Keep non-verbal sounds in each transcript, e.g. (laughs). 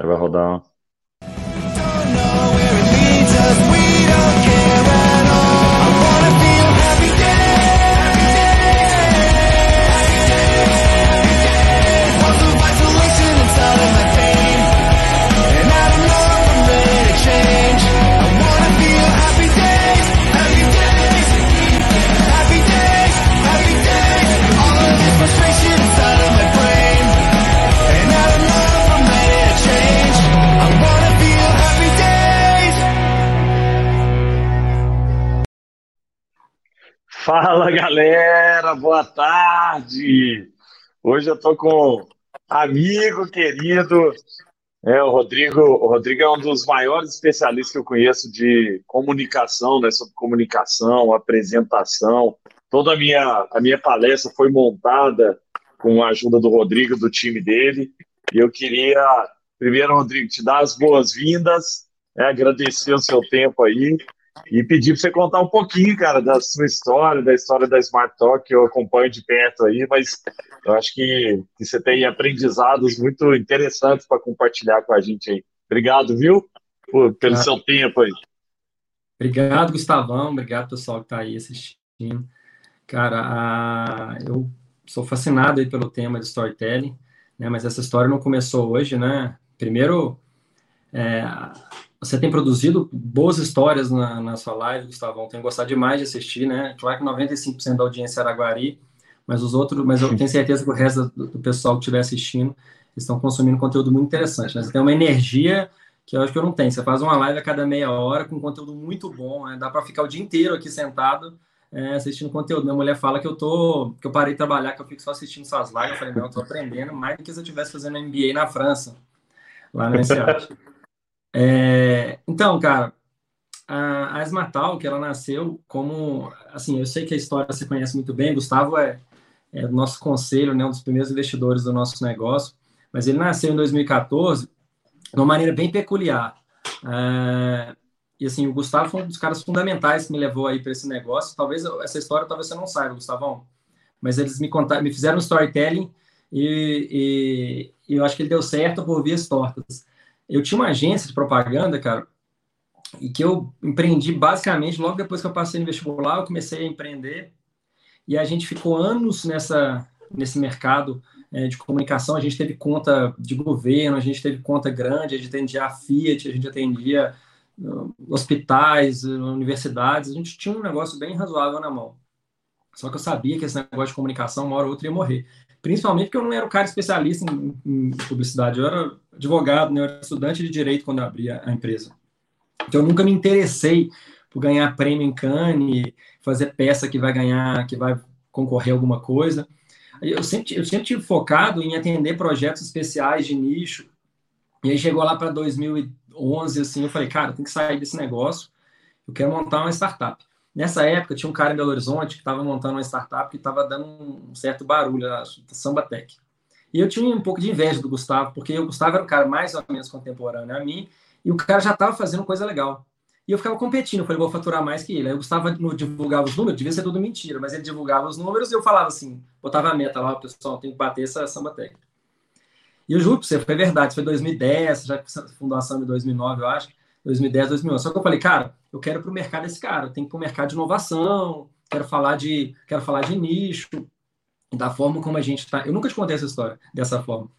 Aí vai rodar. Fala galera, boa tarde. Hoje eu tô com amigo querido, é, o Rodrigo. O Rodrigo é um dos maiores especialistas que eu conheço de comunicação, né, sobre comunicação, apresentação. Toda a minha, a minha palestra foi montada com a ajuda do Rodrigo, do time dele. E eu queria, primeiro, Rodrigo, te dar as boas-vindas, é, agradecer o seu tempo aí e pedir para você contar um pouquinho, cara, da sua história, da história da Smart Talk, que eu acompanho de perto aí, mas eu acho que, que você tem aprendizados muito interessantes para compartilhar com a gente aí. Obrigado, viu, por, pelo seu tempo aí. Obrigado, Gustavão. Obrigado, pessoal que está aí assistindo. Cara, a... eu sou fascinado aí pelo tema de storytelling, né? Mas essa história não começou hoje, né? Primeiro, é, você tem produzido boas histórias na, na sua live, Gustavão. Tenho gostado demais de assistir, né? Claro que 95% da audiência é Araguari, mas os outros, mas eu tenho certeza que o resto do, do pessoal que estiver assistindo estão consumindo conteúdo muito interessante. Né? Você tem uma energia que eu acho que eu não tenho. Você faz uma live a cada meia hora com conteúdo muito bom, né? dá para ficar o dia inteiro aqui sentado é, assistindo conteúdo. Minha mulher fala que eu tô, que eu parei de trabalhar, que eu fico só assistindo suas lives. Eu falei, não, eu tô aprendendo mais do que se eu estivesse fazendo MBA na França, lá na SEAT. (laughs) É, então, cara, a, a Esmatal, que ela nasceu como, assim, eu sei que a história você conhece muito bem, Gustavo é, é nosso conselho, né, um dos primeiros investidores do nosso negócio, mas ele nasceu em 2014 de uma maneira bem peculiar. É, e assim, o Gustavo foi um dos caras fundamentais que me levou aí para esse negócio. Talvez essa história talvez você não saiba, Gustavão, mas eles me contaram, me fizeram um storytelling e, e, e eu acho que ele deu certo por vias tortas. Eu tinha uma agência de propaganda, cara, e que eu empreendi basicamente logo depois que eu passei no vestibular, eu comecei a empreender e a gente ficou anos nessa nesse mercado é, de comunicação. A gente teve conta de governo, a gente teve conta grande, a gente atendia a Fiat, a gente atendia uh, hospitais, uh, universidades. A gente tinha um negócio bem razoável na mão. Só que eu sabia que esse negócio de comunicação, uma hora ou outra, ia morrer. Principalmente porque eu não era o cara especialista em, em publicidade, eu era advogado, né? eu era estudante de direito quando abri a, a empresa. Então eu nunca me interessei por ganhar prêmio em Cannes, fazer peça que vai ganhar, que vai concorrer a alguma coisa. Eu sempre, eu sempre tive focado em atender projetos especiais de nicho. E aí chegou lá para 2011, assim, eu falei, cara, tem que sair desse negócio. Eu quero montar uma startup. Nessa época, tinha um cara em Belo Horizonte que estava montando uma startup que estava dando um certo barulho, a Samba Tech. E eu tinha um pouco de inveja do Gustavo, porque o Gustavo era um cara mais ou menos contemporâneo a mim, e o cara já estava fazendo coisa legal. E eu ficava competindo, eu falei, vou faturar mais que ele. Aí o Gustavo divulgava os números, devia ser tudo mentira, mas ele divulgava os números e eu falava assim, botava a meta lá, pessoal, tem que bater essa Samba Tech. E eu juro pra você, foi verdade, foi 2010, já fundação em 2009, eu acho. 2010, 2011. Só que eu falei, cara, eu quero para o mercado esse cara, tenho que para o mercado de inovação, quero falar de, quero falar de nicho, da forma como a gente está. Eu nunca te contei essa história dessa forma.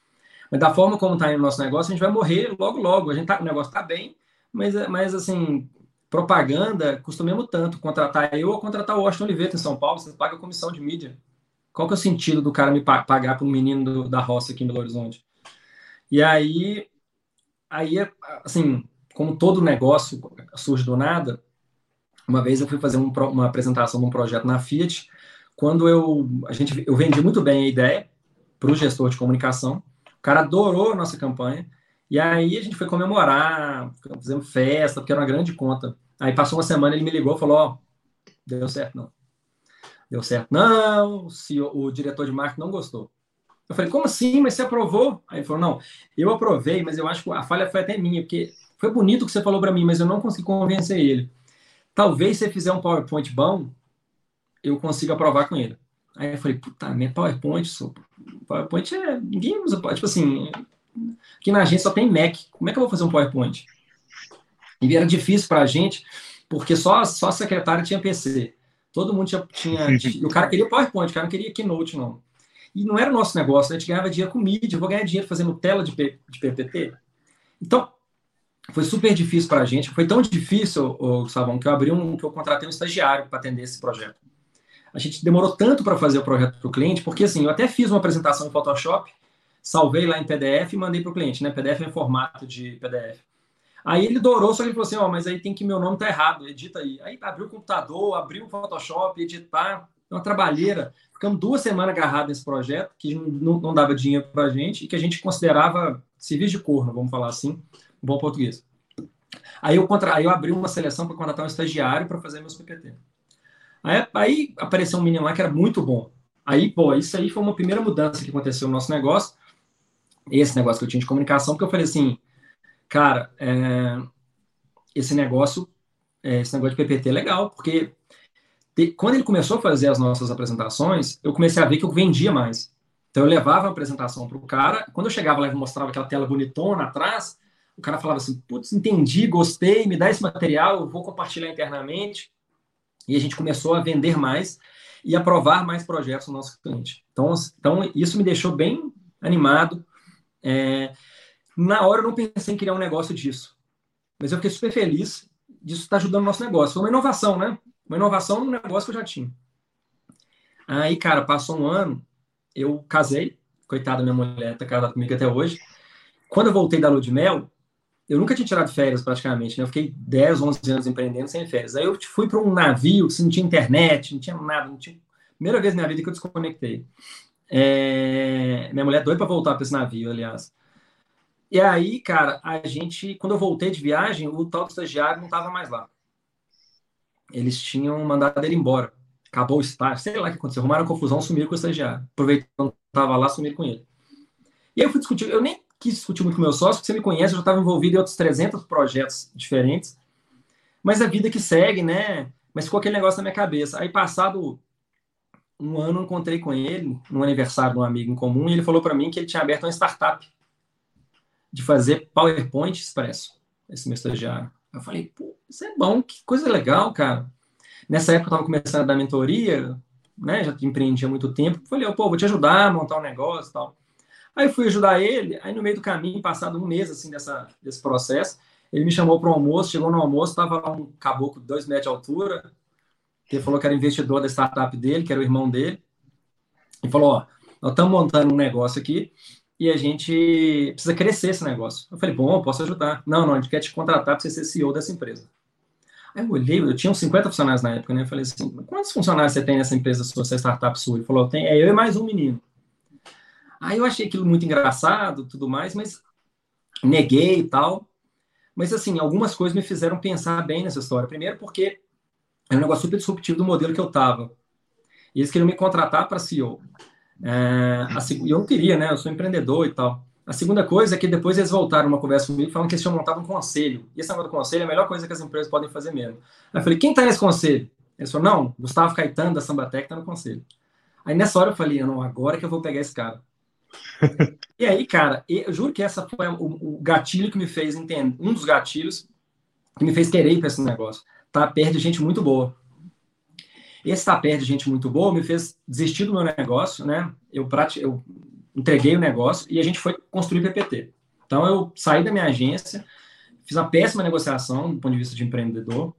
Mas da forma como está no nosso negócio, a gente vai morrer logo, logo. A gente tá, o negócio está bem, mas, mas assim, propaganda custa mesmo tanto contratar eu ou contratar o Washington Oliveira em São Paulo, você paga comissão de mídia. Qual que é o sentido do cara me pagar para um menino do, da roça aqui em Belo Horizonte? E aí, aí assim, como todo negócio surge do nada, uma vez eu fui fazer um, uma apresentação de um projeto na Fiat, quando eu, a gente, eu vendi muito bem a ideia para o gestor de comunicação, o cara adorou a nossa campanha, e aí a gente foi comemorar, fizemos festa, porque era uma grande conta. Aí passou uma semana, ele me ligou e falou, ó, oh, deu certo não. Deu certo não, o, o diretor de marketing não gostou. Eu falei, como assim? Mas você aprovou? Aí ele falou, não, eu aprovei, mas eu acho que a falha foi até minha, porque foi bonito o que você falou para mim, mas eu não consegui convencer ele. Talvez se você fizer um PowerPoint bom, eu consiga aprovar com ele. Aí eu falei, puta, minha PowerPoint, PowerPoint é. Ninguém usa. Tipo assim, aqui na agência só tem Mac. Como é que eu vou fazer um PowerPoint? E era difícil para a gente, porque só, só a secretária tinha PC. Todo mundo tinha. tinha e o cara queria PowerPoint, o cara não queria Keynote, não. E não era o nosso negócio, né? a gente ganhava dinheiro com mídia, eu vou ganhar dinheiro fazendo tela de, P, de PPT. Então, foi super difícil para a gente. Foi tão difícil, o Gustavão, que eu abri um, que eu contratei um estagiário para atender esse projeto. A gente demorou tanto para fazer o projeto para o cliente, porque assim, eu até fiz uma apresentação em Photoshop, salvei lá em PDF e mandei para o cliente, né? PDF é formato de PDF. Aí ele adorou, só que ele falou assim, ó, oh, mas aí tem que meu nome tá errado, edita aí. Aí abriu o computador, abriu o Photoshop, editar, é uma trabalheira. Ficamos duas semanas agarrados nesse projeto, que não, não dava dinheiro para a gente, e que a gente considerava serviço de corno, vamos falar assim, bom português. Aí eu, contra... aí eu abri uma seleção para contratar um estagiário para fazer meus PPT. Aí, aí, apareceu um menino lá que era muito bom. Aí, pô, isso aí foi uma primeira mudança que aconteceu no nosso negócio. Esse negócio que eu tinha de comunicação, porque eu falei assim, cara, é... esse negócio, é, esse negócio de PPT é legal, porque te... quando ele começou a fazer as nossas apresentações, eu comecei a ver que eu vendia mais. Então eu levava a apresentação para o cara, quando eu chegava lá e mostrava aquela tela bonitona atrás, o cara falava assim, putz, entendi, gostei, me dá esse material, eu vou compartilhar internamente. E a gente começou a vender mais e aprovar mais projetos no nosso cliente. Então, então isso me deixou bem animado. É, na hora eu não pensei em criar um negócio disso, mas eu fiquei super feliz disso estar ajudando o nosso negócio. Foi uma inovação, né? Uma inovação no negócio que eu já tinha. Aí, cara, passou um ano, eu casei, coitada minha mulher, tá casada comigo até hoje. Quando eu voltei da lua de mel, eu nunca tinha tirado férias praticamente, né? Eu fiquei 10, 11 anos empreendendo sem férias. Aí eu fui para um navio que não tinha internet, não tinha nada, não tinha... Primeira vez na minha vida que eu desconectei. É... Minha mulher é doida para voltar para esse navio, aliás. E aí, cara, a gente, quando eu voltei de viagem, o tal estagiário não estava mais lá. Eles tinham mandado ele embora. Acabou o estágio, sei lá o que aconteceu. Arrumaram confusão, sumiram com o estagiário. Aproveitando que estava lá, sumiram com ele. E aí eu fui discutir, eu nem quis discutir muito com meu sócio, porque você me conhece, eu já estava envolvido em outros 300 projetos diferentes. Mas a vida que segue, né? Mas ficou aquele negócio na minha cabeça. Aí, passado um ano, eu encontrei com ele, no aniversário de um amigo em comum, e ele falou para mim que ele tinha aberto uma startup de fazer PowerPoint expresso, esse meu estagiário. Eu falei, pô, isso é bom, que coisa legal, cara. Nessa época eu estava começando a dar mentoria, né? Já empreendia há muito tempo. Falei, pô, vou te ajudar a montar um negócio e tal. Aí fui ajudar ele, aí no meio do caminho, passado um mês assim dessa, desse processo, ele me chamou para o almoço, chegou no almoço, estava lá um caboclo de dois metros de altura, que falou que era investidor da startup dele, que era o irmão dele, e falou, ó, nós estamos montando um negócio aqui e a gente precisa crescer esse negócio. Eu falei, bom, eu posso ajudar. Não, não, a gente quer te contratar para você ser CEO dessa empresa. Aí eu olhei, eu tinha uns 50 funcionários na época, né? Eu falei assim, quantos funcionários você tem nessa empresa sua, essa startup sua? Ele falou, tem, é eu e mais um menino. Aí eu achei aquilo muito engraçado, tudo mais, mas neguei e tal. Mas, assim, algumas coisas me fizeram pensar bem nessa história. Primeiro, porque é um negócio super disruptivo do modelo que eu estava. E eles queriam me contratar para CEO. É, e eu não queria, né? Eu sou empreendedor e tal. A segunda coisa é que depois eles voltaram uma conversa comigo falando que eles tinham montado um conselho. E esse negócio do conselho é a melhor coisa que as empresas podem fazer mesmo. Aí eu falei, quem está nesse conselho? Eles falaram, não, Gustavo Caetano da Sambatec está no conselho. Aí nessa hora eu falei, não, agora que eu vou pegar esse cara e aí, cara, eu juro que essa foi o, o gatilho que me fez entender, um dos gatilhos que me fez querer ir para esse negócio. Tá perto de gente muito boa. Esse tá perto de gente muito boa me fez desistir do meu negócio, né? Eu, eu entreguei o negócio e a gente foi construir PPT. Então eu saí da minha agência, fiz uma péssima negociação do ponto de vista de empreendedor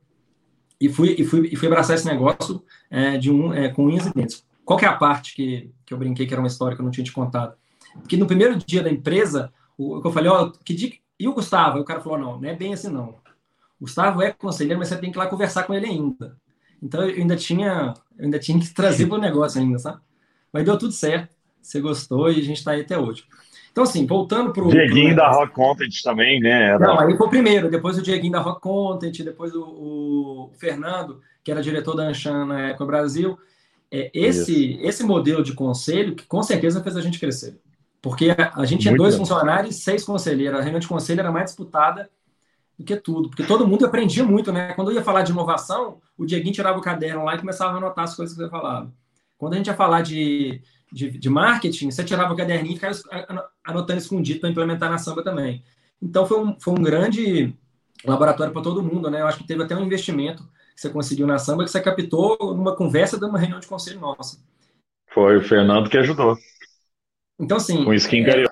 e fui, e fui, e fui abraçar esse negócio é, de um, é, com unhas e dentes. Qual que é a parte que, que eu brinquei que era uma história que eu não tinha te contado? Porque no primeiro dia da empresa, o, que eu falei, ó, que dia, e o Gustavo? Aí o cara falou, não, não é bem assim não. O Gustavo é conselheiro, mas você tem que ir lá conversar com ele ainda. Então eu ainda tinha, eu ainda tinha que trazer para o negócio ainda, sabe? Mas deu tudo certo. Você gostou e a gente está aí até hoje. Então, assim, voltando para o. Dieguinho pro... da Rock Content também, né? Era... Não, aí foi o primeiro, depois o Dieguinho da Rock Content, depois o, o Fernando, que era diretor da Anshan na Eco Brasil. É, esse, esse modelo de conselho que com certeza fez a gente crescer. Porque a, gente tinha dois funcionários e seis conselheiros. A reunião de conselho era mais disputada do que tudo, porque todo mundo aprendia muito, né? Quando eu ia falar de inovação, o Dieguinho tirava o caderno lá e começava a anotar as coisas que eu falava. Quando a gente ia falar de, de, de marketing, você tirava o caderninho e ficava anotando escondido para implementar na samba também. Então foi um, foi um grande laboratório para todo mundo, né? Eu acho que teve até um investimento que você conseguiu na samba que você captou numa conversa de uma reunião de conselho nossa. Foi o Fernando que ajudou. Então, assim. Com skin é...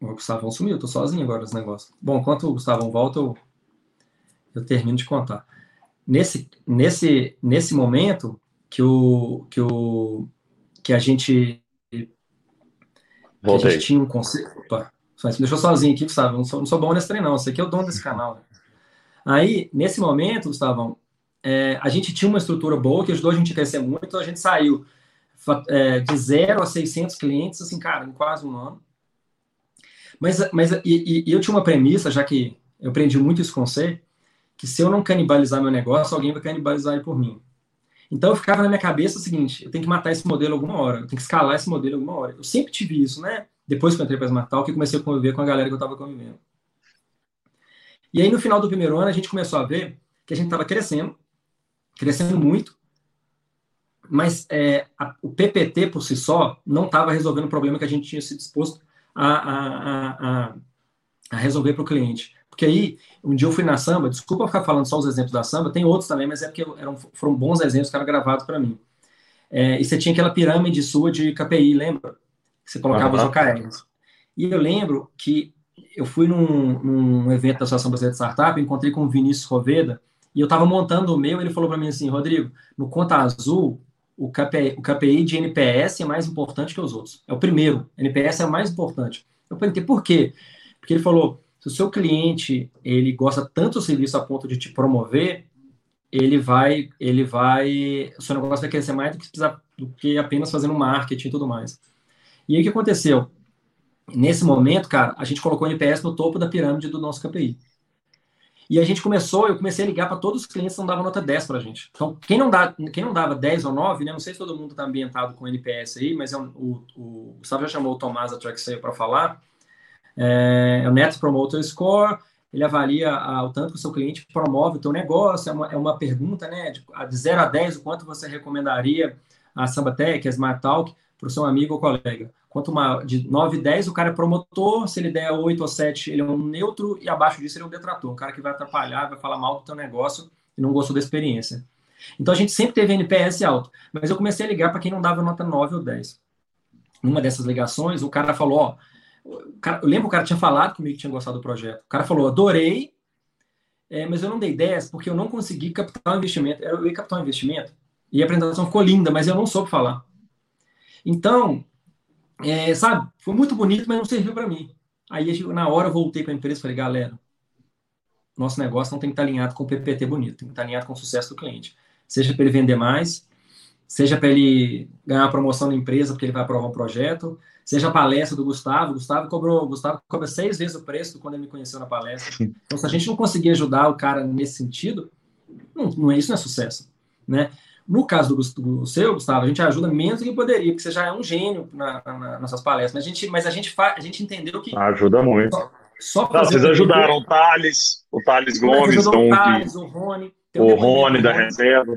O Gustavão sumiu, tô sozinho agora nos negócios. Bom, enquanto o Gustavão volta, eu, eu termino de contar. Nesse, nesse, nesse momento que o, que o que a gente Voltei. a gente tinha um conceito. Opa, me deixou sozinho aqui, Gustavo. Não sou, não sou bom nesse trem, não. Esse aqui é o dono desse canal. Aí, nesse momento, Gustavão, é, a gente tinha uma estrutura boa que ajudou a gente a crescer muito. A gente saiu é, de zero a 600 clientes, assim, cara, em quase um ano. Mas, mas e, e, eu tinha uma premissa, já que eu aprendi muito isso com você, que se eu não canibalizar meu negócio, alguém vai canibalizar ele por mim. Então eu ficava na minha cabeça o seguinte: eu tenho que matar esse modelo alguma hora, eu tenho que escalar esse modelo alguma hora. Eu sempre tive isso, né? Depois que eu entrei para Smart Talk, eu comecei a conviver com a galera que eu estava convivendo. E aí no final do primeiro ano a gente começou a ver que a gente estava crescendo, crescendo muito, mas é, a, o PPT por si só não estava resolvendo o problema que a gente tinha se disposto a, a, a, resolver para o cliente. Porque aí, um dia eu fui na samba, desculpa ficar falando só os exemplos da samba, tem outros também, mas é porque eram, foram bons exemplos que eram gravados para mim. É, e você tinha aquela pirâmide sua de KPI, lembra? Que você colocava uhum. os OKRs. E eu lembro que eu fui num, num evento da Associação Brasileira de Startup, encontrei com o Vinícius Roveda, e eu estava montando o meu, ele falou para mim assim, Rodrigo, no Conta Azul, o KPI, o KPI de NPS é mais importante que os outros. É o primeiro. NPS é o mais importante. Eu perguntei por quê? Porque ele falou, se o seu cliente ele gosta tanto do serviço a ponto de te promover, ele vai, ele vai, o seu negócio vai crescer mais do que, precisar, do que apenas fazendo marketing e tudo mais. E aí o que aconteceu? Nesse momento, cara, a gente colocou o NPS no topo da pirâmide do nosso KPI. E a gente começou, eu comecei a ligar para todos os clientes que não davam nota 10 para a gente. Então, quem não, dá, quem não dava 10 ou 9, né? Não sei se todo mundo está ambientado com NPS aí, mas é o, o Gustavo já chamou o Tomás da TrackSale para falar. É, é, o Net Promoter Score, ele avalia a, o tanto que o seu cliente promove o teu negócio, é uma, é uma pergunta, né? De, de 0 a 10, o quanto você recomendaria a Sambatec, a Smart Talk, para o seu amigo ou colega. Quanto uma, de 9 a 10, o cara é promotor, se ele der 8 ou 7, ele é um neutro, e abaixo disso ele é um detrator, um cara que vai atrapalhar, vai falar mal do teu negócio e não gostou da experiência. Então a gente sempre teve NPS alto, mas eu comecei a ligar para quem não dava nota 9 ou 10. Numa dessas ligações, o cara falou: Ó, cara, eu lembro o cara tinha falado comigo que tinha gostado do projeto. O cara falou: Adorei, é, mas eu não dei 10 porque eu não consegui captar o investimento. Eu ia captar o investimento e a apresentação ficou linda, mas eu não soube falar. Então, é, sabe, foi muito bonito, mas não serviu para mim. Aí, na hora, eu voltei para a empresa e falei, galera, nosso negócio não tem que estar alinhado com o PPT bonito, tem que estar alinhado com o sucesso do cliente. Seja para ele vender mais, seja para ele ganhar uma promoção na empresa porque ele vai aprovar um projeto, seja a palestra do Gustavo, Gustavo cobrou, Gustavo cobra seis vezes o preço quando ele me conheceu na palestra. Então, se a gente não conseguir ajudar o cara nesse sentido, não, não é isso não é sucesso, né? No caso do, do, seu, Gustavo, a gente ajuda menos do que poderia, porque você já é um gênio na, na, nas suas palestras. Mas a gente, mas a gente, fa, a gente entendeu que. Ajuda muito. Só, só Não, vocês ajudaram o Thales, o Thales Gomes, o, Thales, o Rony. Um o Rony da reserva.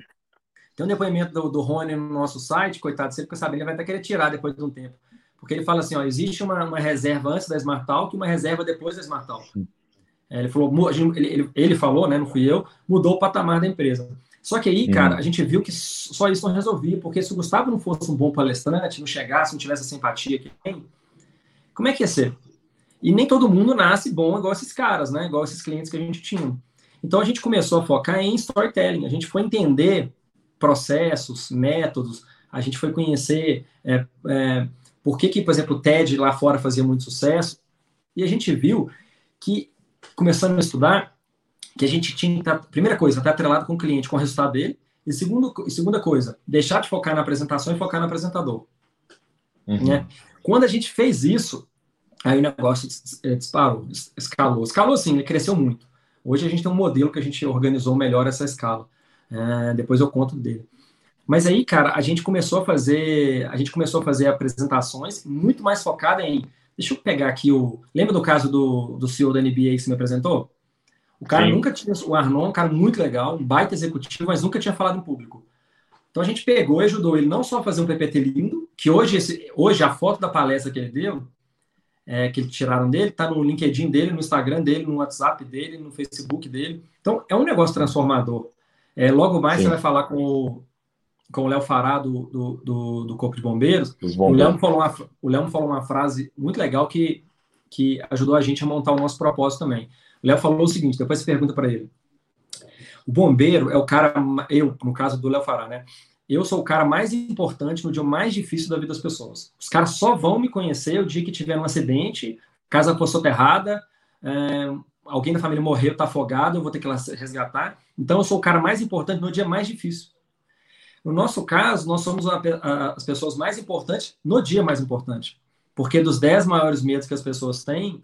Tem um depoimento do, do Rony no nosso site, coitado, sempre que eu saber, ele vai até querer tirar depois de um tempo. Porque ele fala assim: ó, existe uma, uma reserva antes da Smart Talk e uma reserva depois da Smart Talk. É, ele falou, ele, ele falou, né, não fui eu, mudou o patamar da empresa. Só que aí, cara, a gente viu que só isso não resolvia, porque se o Gustavo não fosse um bom palestrante, não chegasse, não tivesse a simpatia que tem, como é que ia ser? E nem todo mundo nasce bom igual esses caras, né? Igual esses clientes que a gente tinha. Então a gente começou a focar em storytelling, a gente foi entender processos, métodos, a gente foi conhecer é, é, por que, que, por exemplo, o TED lá fora fazia muito sucesso, e a gente viu que, começando a estudar, que a gente tinha que estar, primeira coisa, estar atrelado com o cliente, com o resultado dele, e segundo, segunda coisa, deixar de focar na apresentação e focar no apresentador. Uhum. Né? Quando a gente fez isso, aí o negócio é, disparou, escalou. Escalou sim, ele cresceu muito. Hoje a gente tem um modelo que a gente organizou melhor essa escala. É, depois eu conto dele. Mas aí, cara, a gente começou a fazer, a gente começou a fazer apresentações muito mais focada em. Deixa eu pegar aqui o. Lembra do caso do, do CEO da NBA que você me apresentou? O cara Sim. nunca tinha. O Arnon é um cara muito legal, um baita executivo, mas nunca tinha falado em público. Então a gente pegou e ajudou ele não só a fazer um PPT lindo, que hoje, esse, hoje a foto da palestra que ele deu, é, que tiraram dele, está no LinkedIn dele, no Instagram dele, no WhatsApp dele, no Facebook dele. Então é um negócio transformador. É, logo mais Sim. você vai falar com o, com o Léo Fará do, do, do, do Corpo de Bombeiros. bombeiros. O Léo falou uma, o Léo falou uma frase muito legal que, que ajudou a gente a montar o nosso propósito também. O Léo falou o seguinte, depois você pergunta para ele. O bombeiro é o cara, eu, no caso do Léo Fará, né? Eu sou o cara mais importante no dia mais difícil da vida das pessoas. Os caras só vão me conhecer o dia que tiver um acidente, casa for soterrada, é, alguém da família morreu, está afogado, eu vou ter que resgatar. Então, eu sou o cara mais importante no dia mais difícil. No nosso caso, nós somos a, a, as pessoas mais importantes no dia mais importante. Porque dos dez maiores medos que as pessoas têm,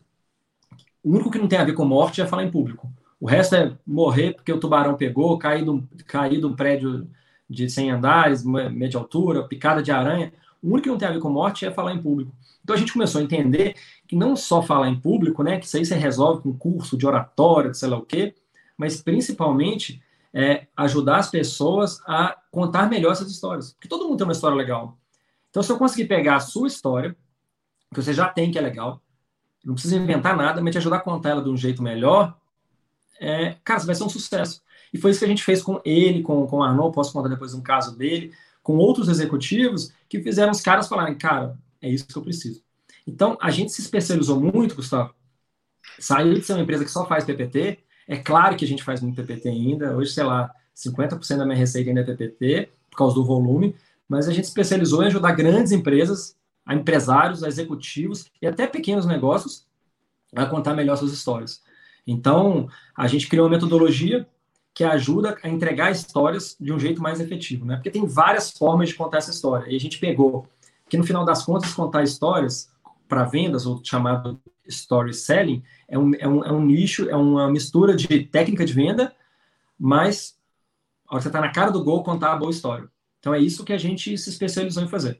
o único que não tem a ver com morte é falar em público. O resto é morrer porque o tubarão pegou, cair de um, cair de um prédio de 100 andares, média altura, picada de aranha. O único que não tem a ver com morte é falar em público. Então a gente começou a entender que não só falar em público, né, que isso aí você resolve com curso de oratória, de sei lá o quê, mas principalmente é, ajudar as pessoas a contar melhor essas histórias. Porque todo mundo tem uma história legal. Então, se eu conseguir pegar a sua história, que você já tem, que é legal, não precisa inventar nada, mas te ajudar a contar ela de um jeito melhor, é, cara, vai ser um sucesso. E foi isso que a gente fez com ele, com, com o Arnaud, posso contar depois um caso dele, com outros executivos que fizeram os caras falarem, cara, é isso que eu preciso. Então, a gente se especializou muito, Gustavo, saiu de ser uma empresa que só faz PPT é claro que a gente faz muito PPT ainda. Hoje, sei lá, 50% da minha receita ainda é PPT, por causa do volume. Mas a gente especializou em ajudar grandes empresas, a empresários, a executivos e até pequenos negócios a contar melhor suas histórias. Então, a gente criou uma metodologia que ajuda a entregar histórias de um jeito mais efetivo, né? Porque tem várias formas de contar essa história. E a gente pegou que, no final das contas, contar histórias para vendas, ou chamado story selling, é um, é, um, é um nicho, é uma mistura de técnica de venda, mas a hora que você está na cara do gol, contar a boa história. Então é isso que a gente se especializou em fazer.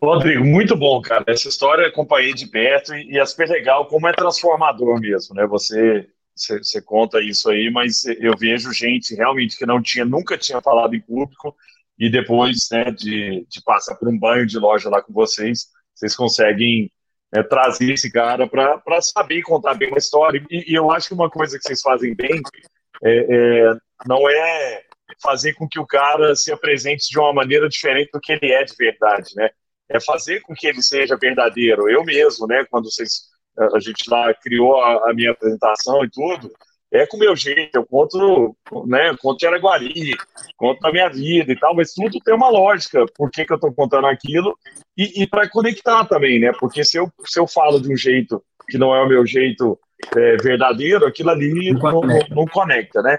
Rodrigo, muito bom, cara. Essa história acompanhei de perto e, é super legal, como é transformador mesmo, né? Você, você, você, conta isso aí, mas eu vejo gente realmente que não tinha, nunca tinha falado em público e depois né, de, de passar por um banho de loja lá com vocês, vocês conseguem é, trazer esse cara para saber contar bem uma história. E, e, eu acho que uma coisa que vocês fazem bem é, é, não é fazer com que o cara se apresente de uma maneira diferente do que ele é de verdade, né? É fazer com que ele seja verdadeiro. Eu mesmo, né? Quando vocês a gente lá criou a, a minha apresentação e tudo, é com o meu jeito, eu conto, né, conto de Araguari, conto da minha vida e tal, mas tudo tem uma lógica, por que, que eu estou contando aquilo, e, e para conectar também, né, porque se eu, se eu falo de um jeito que não é o meu jeito é, verdadeiro, aquilo ali não, não, conecta. não, conecta, né.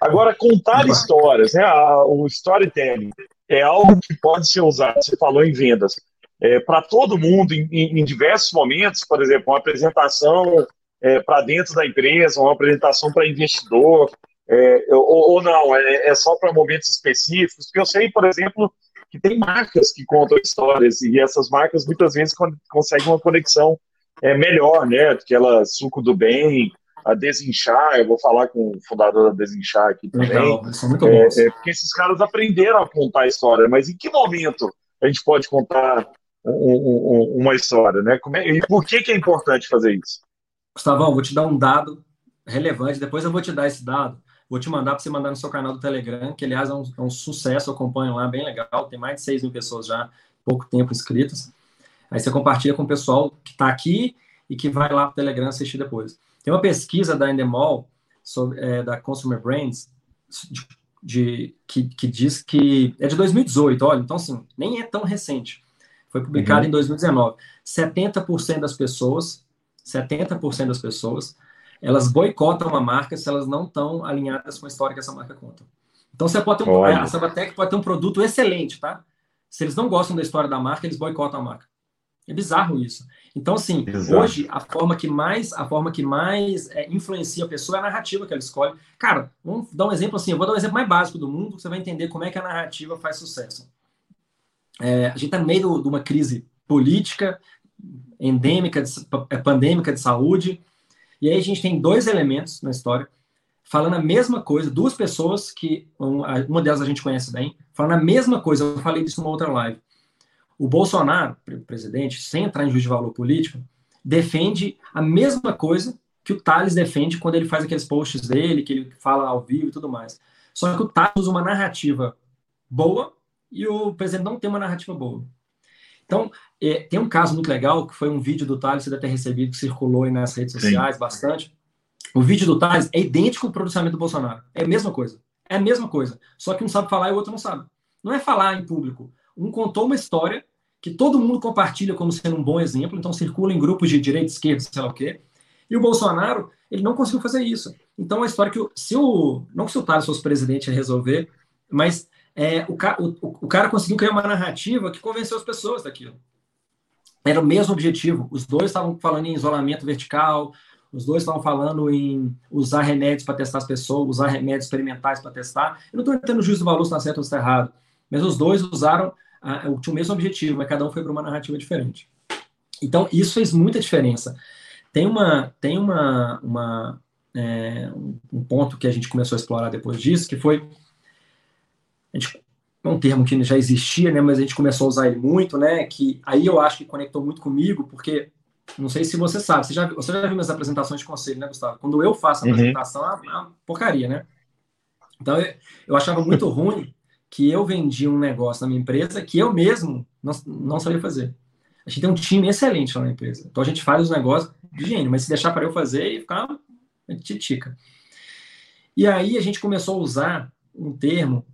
Agora, contar histórias, né, a, o storytelling é algo que pode ser usado, você falou em vendas, é, para todo mundo em, em, diversos momentos, por exemplo, uma apresentação é, para dentro da empresa, uma apresentação para investidor, é, ou, ou, não, é, é só para momentos específicos, porque eu sei, por exemplo, que tem marcas que contam histórias, e essas marcas muitas vezes conseguem uma conexão é, melhor, né? Aquela suco do bem, a Desinchar, eu vou falar com o fundador da Desinchar aqui também. Legal, muito é, é, porque esses caras aprenderam a contar história, mas em que momento a gente pode contar um, um, uma história, né? É, e por que, que é importante fazer isso? Gustavão, vou te dar um dado relevante, depois eu vou te dar esse dado, vou te mandar para você mandar no seu canal do Telegram, que aliás é um, é um sucesso, eu acompanho lá, bem legal, tem mais de 6 mil pessoas já, pouco tempo inscritas. Aí você compartilha com o pessoal que está aqui e que vai lá para o Telegram assistir depois. Tem uma pesquisa da Endemol, sobre, é, da Consumer Brands, de, de, que, que diz que é de 2018, olha, então assim, nem é tão recente. Foi publicado uhum. em 2019. 70% das pessoas 70% das pessoas, elas boicotam a marca se elas não estão alinhadas com a história que essa marca conta. Então você pode ter um, a Sabatec pode ter um produto excelente, tá? Se eles não gostam da história da marca, eles boicotam a marca. É bizarro isso. Então, assim, Exato. hoje a forma que mais a forma que mais é, influencia a pessoa é a narrativa que ela escolhe. Cara, vamos dar um exemplo assim. Eu vou dar um exemplo mais básico do mundo. Você vai entender como é que a narrativa faz sucesso. É, a gente está no meio de uma crise política endêmica, de, é, pandêmica de saúde. E aí a gente tem dois elementos na história: falando a mesma coisa, duas pessoas que uma delas a gente conhece bem, falando a mesma coisa. Eu falei disso numa outra live. O Bolsonaro, presidente, sem entrar em juízo de valor político, defende a mesma coisa que o Thales defende quando ele faz aqueles posts dele, que ele fala ao vivo e tudo mais. Só que o Thales usa uma narrativa boa e o presidente não tem uma narrativa boa. Então, é, tem um caso muito legal, que foi um vídeo do Thales, você deve ter recebido, que circulou aí nas redes sociais Sim. bastante. O vídeo do Thales é idêntico ao pronunciamento do Bolsonaro. É a mesma coisa. É a mesma coisa. Só que um sabe falar e o outro não sabe. Não é falar em público. Um contou uma história que todo mundo compartilha como sendo um bom exemplo, então circula em grupos de direita, esquerda, sei lá o quê. E o Bolsonaro, ele não conseguiu fazer isso. Então, a história que, se o, não que se o Thales fosse presidente ia resolver, mas é, o, o, o cara conseguiu criar uma narrativa que convenceu as pessoas daquilo. Era o mesmo objetivo. Os dois estavam falando em isolamento vertical, os dois estavam falando em usar remédios para testar as pessoas, usar remédios experimentais para testar. Eu não estou entendendo o juízo do valor se está certo ou se está errado, mas os dois usaram, a, tinham o mesmo objetivo, mas cada um foi para uma narrativa diferente. Então, isso fez muita diferença. Tem uma, tem uma, uma é, um ponto que a gente começou a explorar depois disso, que foi a gente, é um termo que já existia, né, mas a gente começou a usar ele muito, né, que aí eu acho que conectou muito comigo, porque não sei se você sabe, você já, você já viu minhas apresentações de conselho, né, Gustavo? Quando eu faço a uhum. apresentação, é uma porcaria, né? Então, eu, eu achava muito ruim que eu vendia um negócio na minha empresa que eu mesmo não, não sabia fazer. A gente tem um time excelente lá na empresa. Então, a gente faz os negócios de gênio, mas se deixar para eu fazer, ia ficar titica. E aí, a gente começou a usar um termo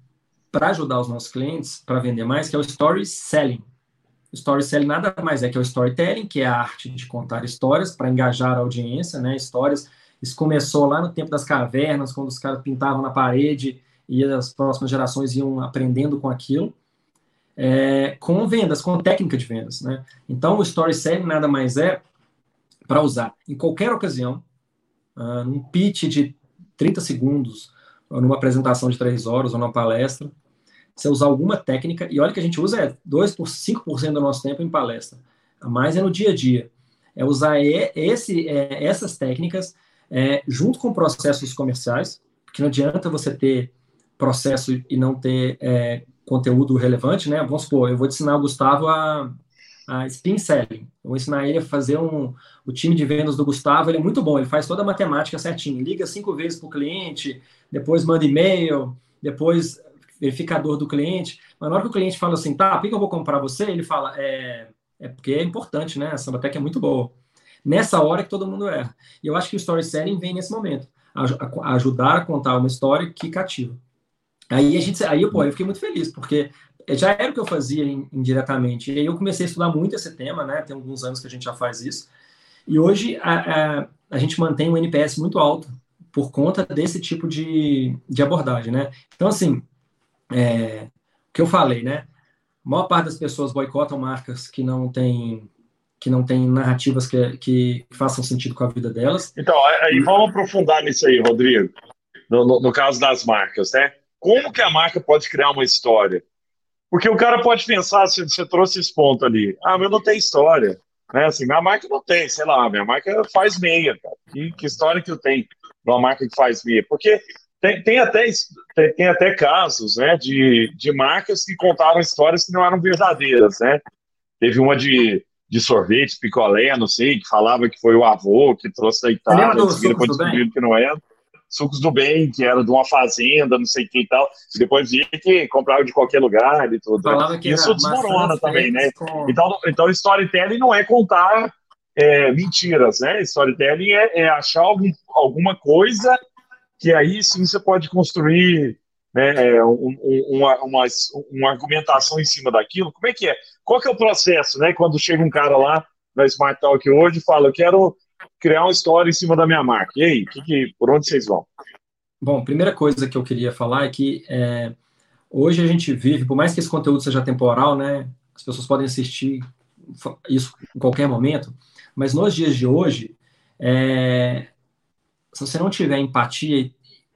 para ajudar os nossos clientes para vender mais, que é o story selling. Story selling nada mais é que o storytelling, que é a arte de contar histórias para engajar a audiência, né? Histórias. Isso começou lá no tempo das cavernas, quando os caras pintavam na parede e as próximas gerações iam aprendendo com aquilo. É, com vendas, com técnica de vendas, né? Então, o story selling nada mais é para usar em qualquer ocasião, uh, num pitch de 30 segundos, numa apresentação de 3 horas, ou numa palestra, você usar alguma técnica, e olha que a gente usa é 2 por 5% do nosso tempo em palestra, a mais é no dia a dia. É usar esse, é, essas técnicas é, junto com processos comerciais, porque não adianta você ter processo e não ter é, conteúdo relevante, né? Vamos supor, eu vou ensinar o Gustavo a, a spin selling. Eu vou ensinar ele a fazer um. O time de vendas do Gustavo ele é muito bom, ele faz toda a matemática certinho. Liga cinco vezes para o cliente, depois manda e-mail, depois verificador do cliente, mas na hora que o cliente fala assim, tá, por que eu vou comprar você? Ele fala, é, é porque é importante, né? A Sambatec é muito boa. Nessa hora que todo mundo erra. E eu acho que o storytelling vem nesse momento, a, a, ajudar a contar uma história que cativa. Aí a gente, aí pô, eu fiquei muito feliz, porque já era o que eu fazia indiretamente. E aí eu comecei a estudar muito esse tema, né? Tem alguns anos que a gente já faz isso. E hoje a, a, a gente mantém um NPS muito alto por conta desse tipo de, de abordagem, né? Então, assim, é, o que eu falei, né? A maior parte das pessoas boicotam marcas que não têm que não têm narrativas que, que, façam sentido com a vida delas. Então, aí vamos aprofundar nisso aí, Rodrigo. No, no, no, caso das marcas, né? Como que a marca pode criar uma história? Porque o cara pode pensar, se você trouxe esse ponto ali, ah, mas não tem história. Né? Assim, minha marca não tem, sei lá, minha marca faz meia, cara. Que, que história que eu tenho de uma marca que faz meia? Porque tem, tem, até, tem, tem, até casos né, de, de marcas que contaram histórias que não eram verdadeiras. Né? Teve uma de, de sorvete, picolé, não sei, que falava que foi o avô que trouxe da Itália, depois descobriram que não era. Sucos do bem, que era de uma fazenda, não sei o que e tal. E depois via que comprava de qualquer lugar e tudo. Né? Isso desmorona também, né? Com... Então, então, storytelling não é contar é, mentiras, né? Storytelling é, é achar algum, alguma coisa que aí sim você pode construir né, é, um, uma, uma, uma, argumentação em cima daquilo. Como é que é? Qual que é o processo, né? Quando chega um cara lá na Smart Talk hoje e fala, eu quero criar uma história em cima da minha marca. E aí, que, que, por onde vocês vão? Bom, primeira coisa que eu queria falar é que é, hoje a gente vive, por mais que esse conteúdo seja temporal, né? As pessoas podem assistir isso em qualquer momento, mas nos dias de hoje, é, se você não tiver empatia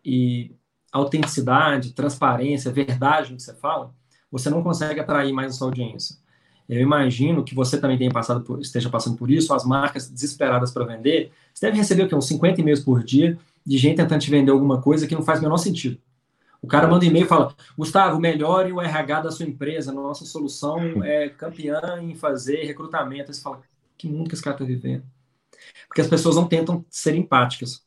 e autenticidade, transparência, verdade no que você fala, você não consegue atrair mais a sua audiência. Eu imagino que você também tenha passado por, esteja passando por isso, as marcas desesperadas para vender, você deve receber o quê? uns 50 e-mails por dia de gente tentando te vender alguma coisa que não faz o menor sentido. O cara manda um e-mail e fala: Gustavo, melhore o RH da sua empresa. Nossa solução é campeã em fazer recrutamento. Aí você fala: que mundo que esse cara está vivendo? Porque as pessoas não tentam ser empáticas.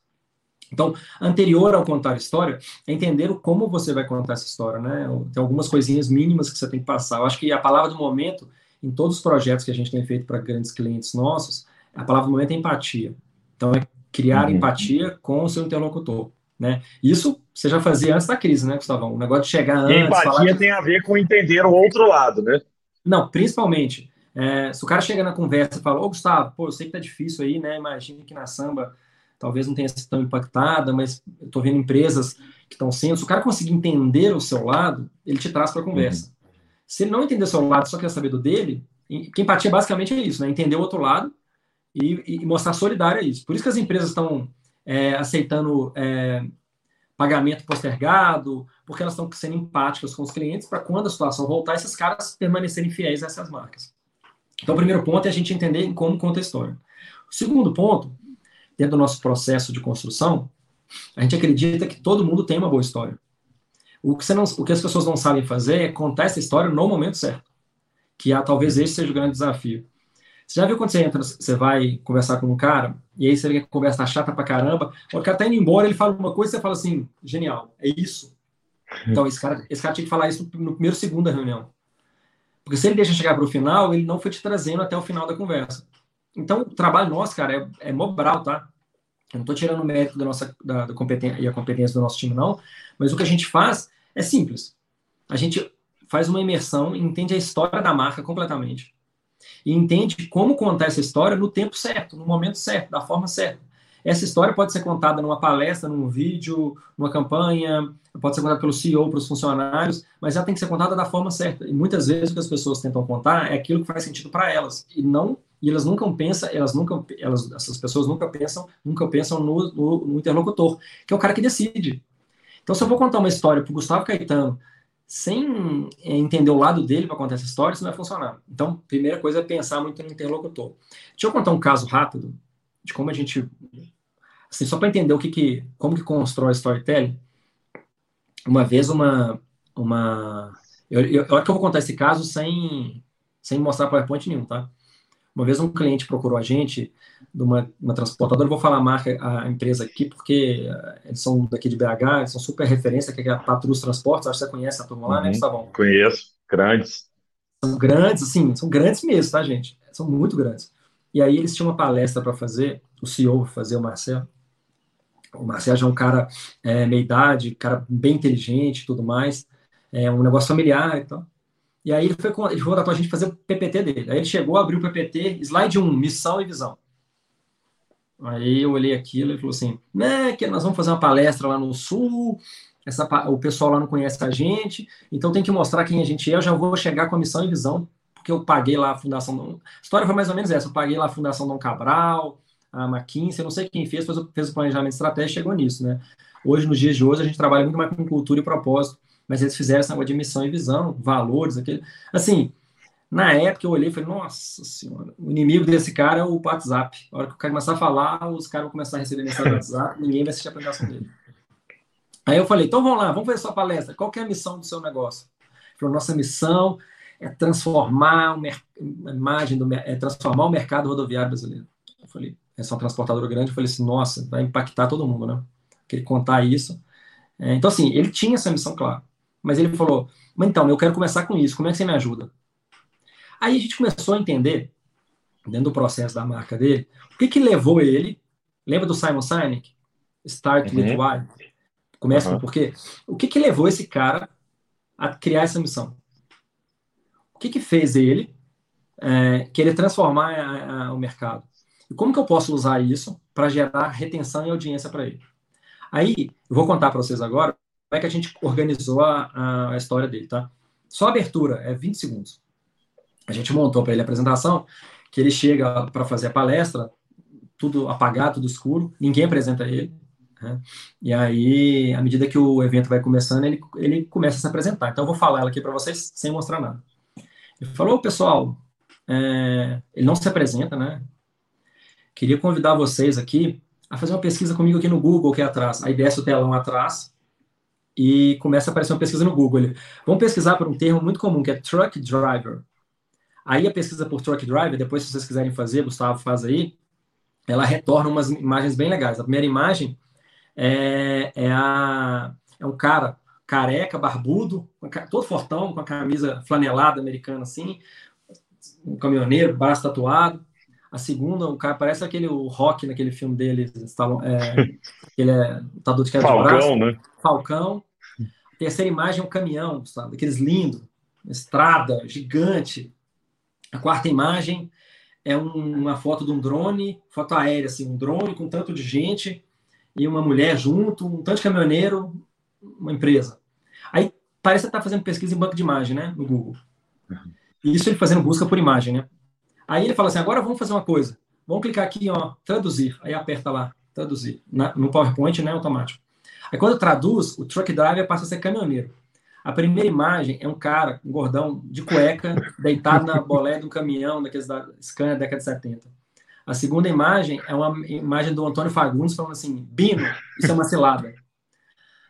Então, anterior ao contar a história, é entender como você vai contar essa história, né? Tem algumas coisinhas mínimas que você tem que passar. Eu acho que a palavra do momento, em todos os projetos que a gente tem feito para grandes clientes nossos, a palavra do momento é empatia. Então, é criar uhum. empatia com o seu interlocutor. Né? Isso você já fazia antes da crise, né, Gustavão? O negócio de chegar antes. E empatia falar... tem a ver com entender o outro lado, né? Não, principalmente. É, se o cara chega na conversa e fala, ô Gustavo, pô, eu sei que tá difícil aí, né? Imagina que na samba talvez não tenha sido tão impactada, mas eu tô vendo empresas que estão sendo. Se o cara conseguir entender o seu lado, ele te traz para a conversa. Uhum. Se ele não entender seu lado, só quer saber do dele, que empatia basicamente é isso, né? Entender o outro lado e, e mostrar solidário a isso. Por isso que as empresas estão é, aceitando é, pagamento postergado, porque elas estão sendo empáticas com os clientes para quando a situação voltar, esses caras permanecerem fiéis a essas marcas. Então, o primeiro ponto é a gente entender como conta a história. O segundo ponto, dentro do nosso processo de construção, a gente acredita que todo mundo tem uma boa história. O que, não, o que as pessoas não sabem fazer é contar essa história no momento certo. Que há, talvez esse seja o grande desafio. Você já viu quando você entra, você vai conversar com um cara, e aí você vê que a conversa tá chata pra caramba, o cara tá indo embora, ele fala uma coisa e você fala assim, genial, é isso. (laughs) Então, esse cara, esse cara tinha que falar isso no primeiro segundo da reunião. Porque se ele deixa chegar para o final, ele não foi te trazendo até o final da conversa. Então, o trabalho nosso, cara, é, é mobral, tá? Eu não estou tirando o mérito da nossa da, da competência e a competência do nosso time, não. Mas o que a gente faz é simples. A gente faz uma imersão, entende a história da marca completamente e entende como contar essa história no tempo certo, no momento certo, da forma certa. Essa história pode ser contada numa palestra, num vídeo, numa campanha, pode ser contada pelo CEO para os funcionários, mas ela tem que ser contada da forma certa. E muitas vezes o que as pessoas tentam contar é aquilo que faz sentido para elas e não e elas nunca pensam, elas nunca, elas, essas pessoas nunca pensam, nunca pensam no, no, no interlocutor, que é o cara que decide. Então, se eu vou contar uma história para Gustavo Caetano sem é, entender o lado dele para contar essa história, isso não vai funcionar. Então, primeira coisa é pensar muito no interlocutor. Deixa eu contar um caso rápido de como a gente, assim, só para entender o que, que como que constrói storytelling. Uma vez uma, uma, eu, eu, eu acho que eu vou contar esse caso sem, sem mostrar PowerPoint nenhum, tá? Uma vez um cliente procurou a gente de uma, uma transportadora, vou falar a marca, a empresa aqui, porque eh, eles são daqui de BH, eles são super referência, que é a Patrus Transportes, acho que você conhece a turma lá, né, uhum, né, Gustavão? Conheço, grandes. São grandes, assim, são grandes mesmo, tá, gente? São muito grandes. E aí eles tinham uma palestra para fazer, o CEO fazer, o Marcelo. O Marcelo já é um cara é, meia idade, cara bem inteligente tudo mais, é um negócio familiar e tal. E aí ele foi, ele contratou a gente fazer o PPT dele. Aí ele chegou, abriu o PPT, slide 1, missão e visão. Aí eu olhei aquilo e falou assim, né, que nós vamos fazer uma palestra lá no Sul, essa, o pessoal lá não conhece a gente, então tem que mostrar quem a gente é, eu já vou chegar com a missão e visão, porque eu paguei lá a Fundação... A história foi mais ou menos essa, eu paguei lá a Fundação Dom Cabral, a McKinsey, não sei quem fez, fez o planejamento estratégico chegou nisso, né? Hoje, nos dias de hoje, a gente trabalha muito mais com cultura e propósito, mas eles fizeram essa de missão e visão, valores, aquele. Assim, na época eu olhei e falei, nossa senhora, o inimigo desse cara é o WhatsApp. A hora que o cara começar a falar, os caras vão começar a receber mensagem no WhatsApp, (laughs) ninguém vai assistir a apresentação dele. Aí eu falei, então vamos lá, vamos fazer sua palestra. Qual é a missão do seu negócio? Ele falou, nossa missão é transformar a imagem do é transformar o mercado rodoviário brasileiro. Eu falei, é só uma transportadora grande. Eu falei assim, nossa, vai impactar todo mundo, né? Queria contar isso. É, então, assim, ele tinha essa missão clara. Mas ele falou: mas então, eu quero começar com isso, como é que você me ajuda? Aí a gente começou a entender, dentro do processo da marca dele, o que que levou ele, lembra do Simon Sinek? Start uhum. with why. Começa uhum. por quê? O que que levou esse cara a criar essa missão? O que que fez ele é, querer transformar a, a, o mercado? E como que eu posso usar isso para gerar retenção e audiência para ele? Aí, eu vou contar para vocês agora é que a gente organizou a, a história dele, tá? Só a abertura é 20 segundos. A gente montou para ele a apresentação, que ele chega para fazer a palestra, tudo apagado, tudo escuro, ninguém apresenta ele. Né? E aí, à medida que o evento vai começando, ele, ele começa a se apresentar. Então, eu vou falar ela aqui para vocês sem mostrar nada. Ele falou, pessoal, é... ele não se apresenta, né? Queria convidar vocês aqui a fazer uma pesquisa comigo aqui no Google, aqui atrás. Aí desce o telão atrás e começa a aparecer uma pesquisa no Google. Vamos pesquisar por um termo muito comum, que é truck driver. Aí a pesquisa por truck driver, depois se vocês quiserem fazer, Gustavo faz aí, ela retorna umas imagens bem legais. A primeira imagem é, é, a, é um cara careca, barbudo, todo fortão, com a camisa flanelada americana assim, um caminhoneiro, braço tatuado. A segunda, o cara parece aquele o Rock naquele filme dele, é, ele é lutador de queda Falcão, de braço. Né? Falcão. A terceira imagem é um caminhão, sabe? Aqueles lindos, estrada gigante. A quarta imagem é um, uma foto de um drone, foto aérea, assim, um drone com tanto de gente e uma mulher junto, um tanto de caminhoneiro, uma empresa. Aí parece que está fazendo pesquisa em banco de imagem, né, no Google. Uhum. Isso ele fazendo busca por imagem, né? Aí ele fala assim: agora vamos fazer uma coisa. Vamos clicar aqui, ó, traduzir. Aí aperta lá, traduzir. Na, no PowerPoint, né, automático. Aí quando traduz, o truck driver passa a ser caminhoneiro. A primeira imagem é um cara, um gordão de cueca, deitado na bolé de um caminhão daqueles da Scania da década de 70. A segunda imagem é uma imagem do Antônio Fagundes falando assim: Bino, isso é uma cilada.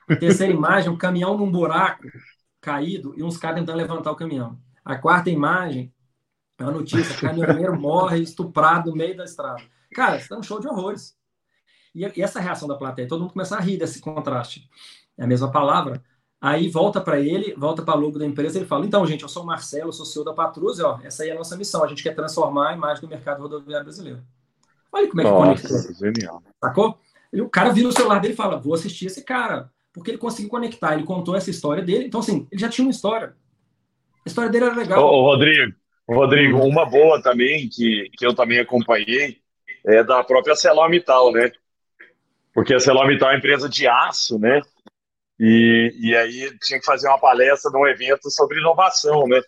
A terceira imagem, um caminhão num buraco caído e uns caras tentando levantar o caminhão. A quarta imagem é uma notícia: caminhoneiro morre estuprado no meio da estrada. Cara, isso é um show de horrores. E, e essa reação da plateia, todo mundo começa a rir desse contraste. É a mesma palavra. Aí volta para ele, volta para o logo da empresa, ele fala: Então, gente, eu sou o Marcelo, sou CEO da Patrus, ó, essa aí é a nossa missão. A gente quer transformar a imagem do mercado rodoviário brasileiro. Olha como é que Nossa, conectou. Genial. Sacou? Ele, o cara vira o celular dele e fala: Vou assistir esse cara. Porque ele conseguiu conectar, ele contou essa história dele. Então, assim, ele já tinha uma história. A história dele era legal. Ô, ô Rodrigo, Rodrigo, uma boa também, que, que eu também acompanhei, é da própria Celomital, né? Porque a Celomital é uma empresa de aço, né? E, e aí tinha que fazer uma palestra num evento sobre inovação, né?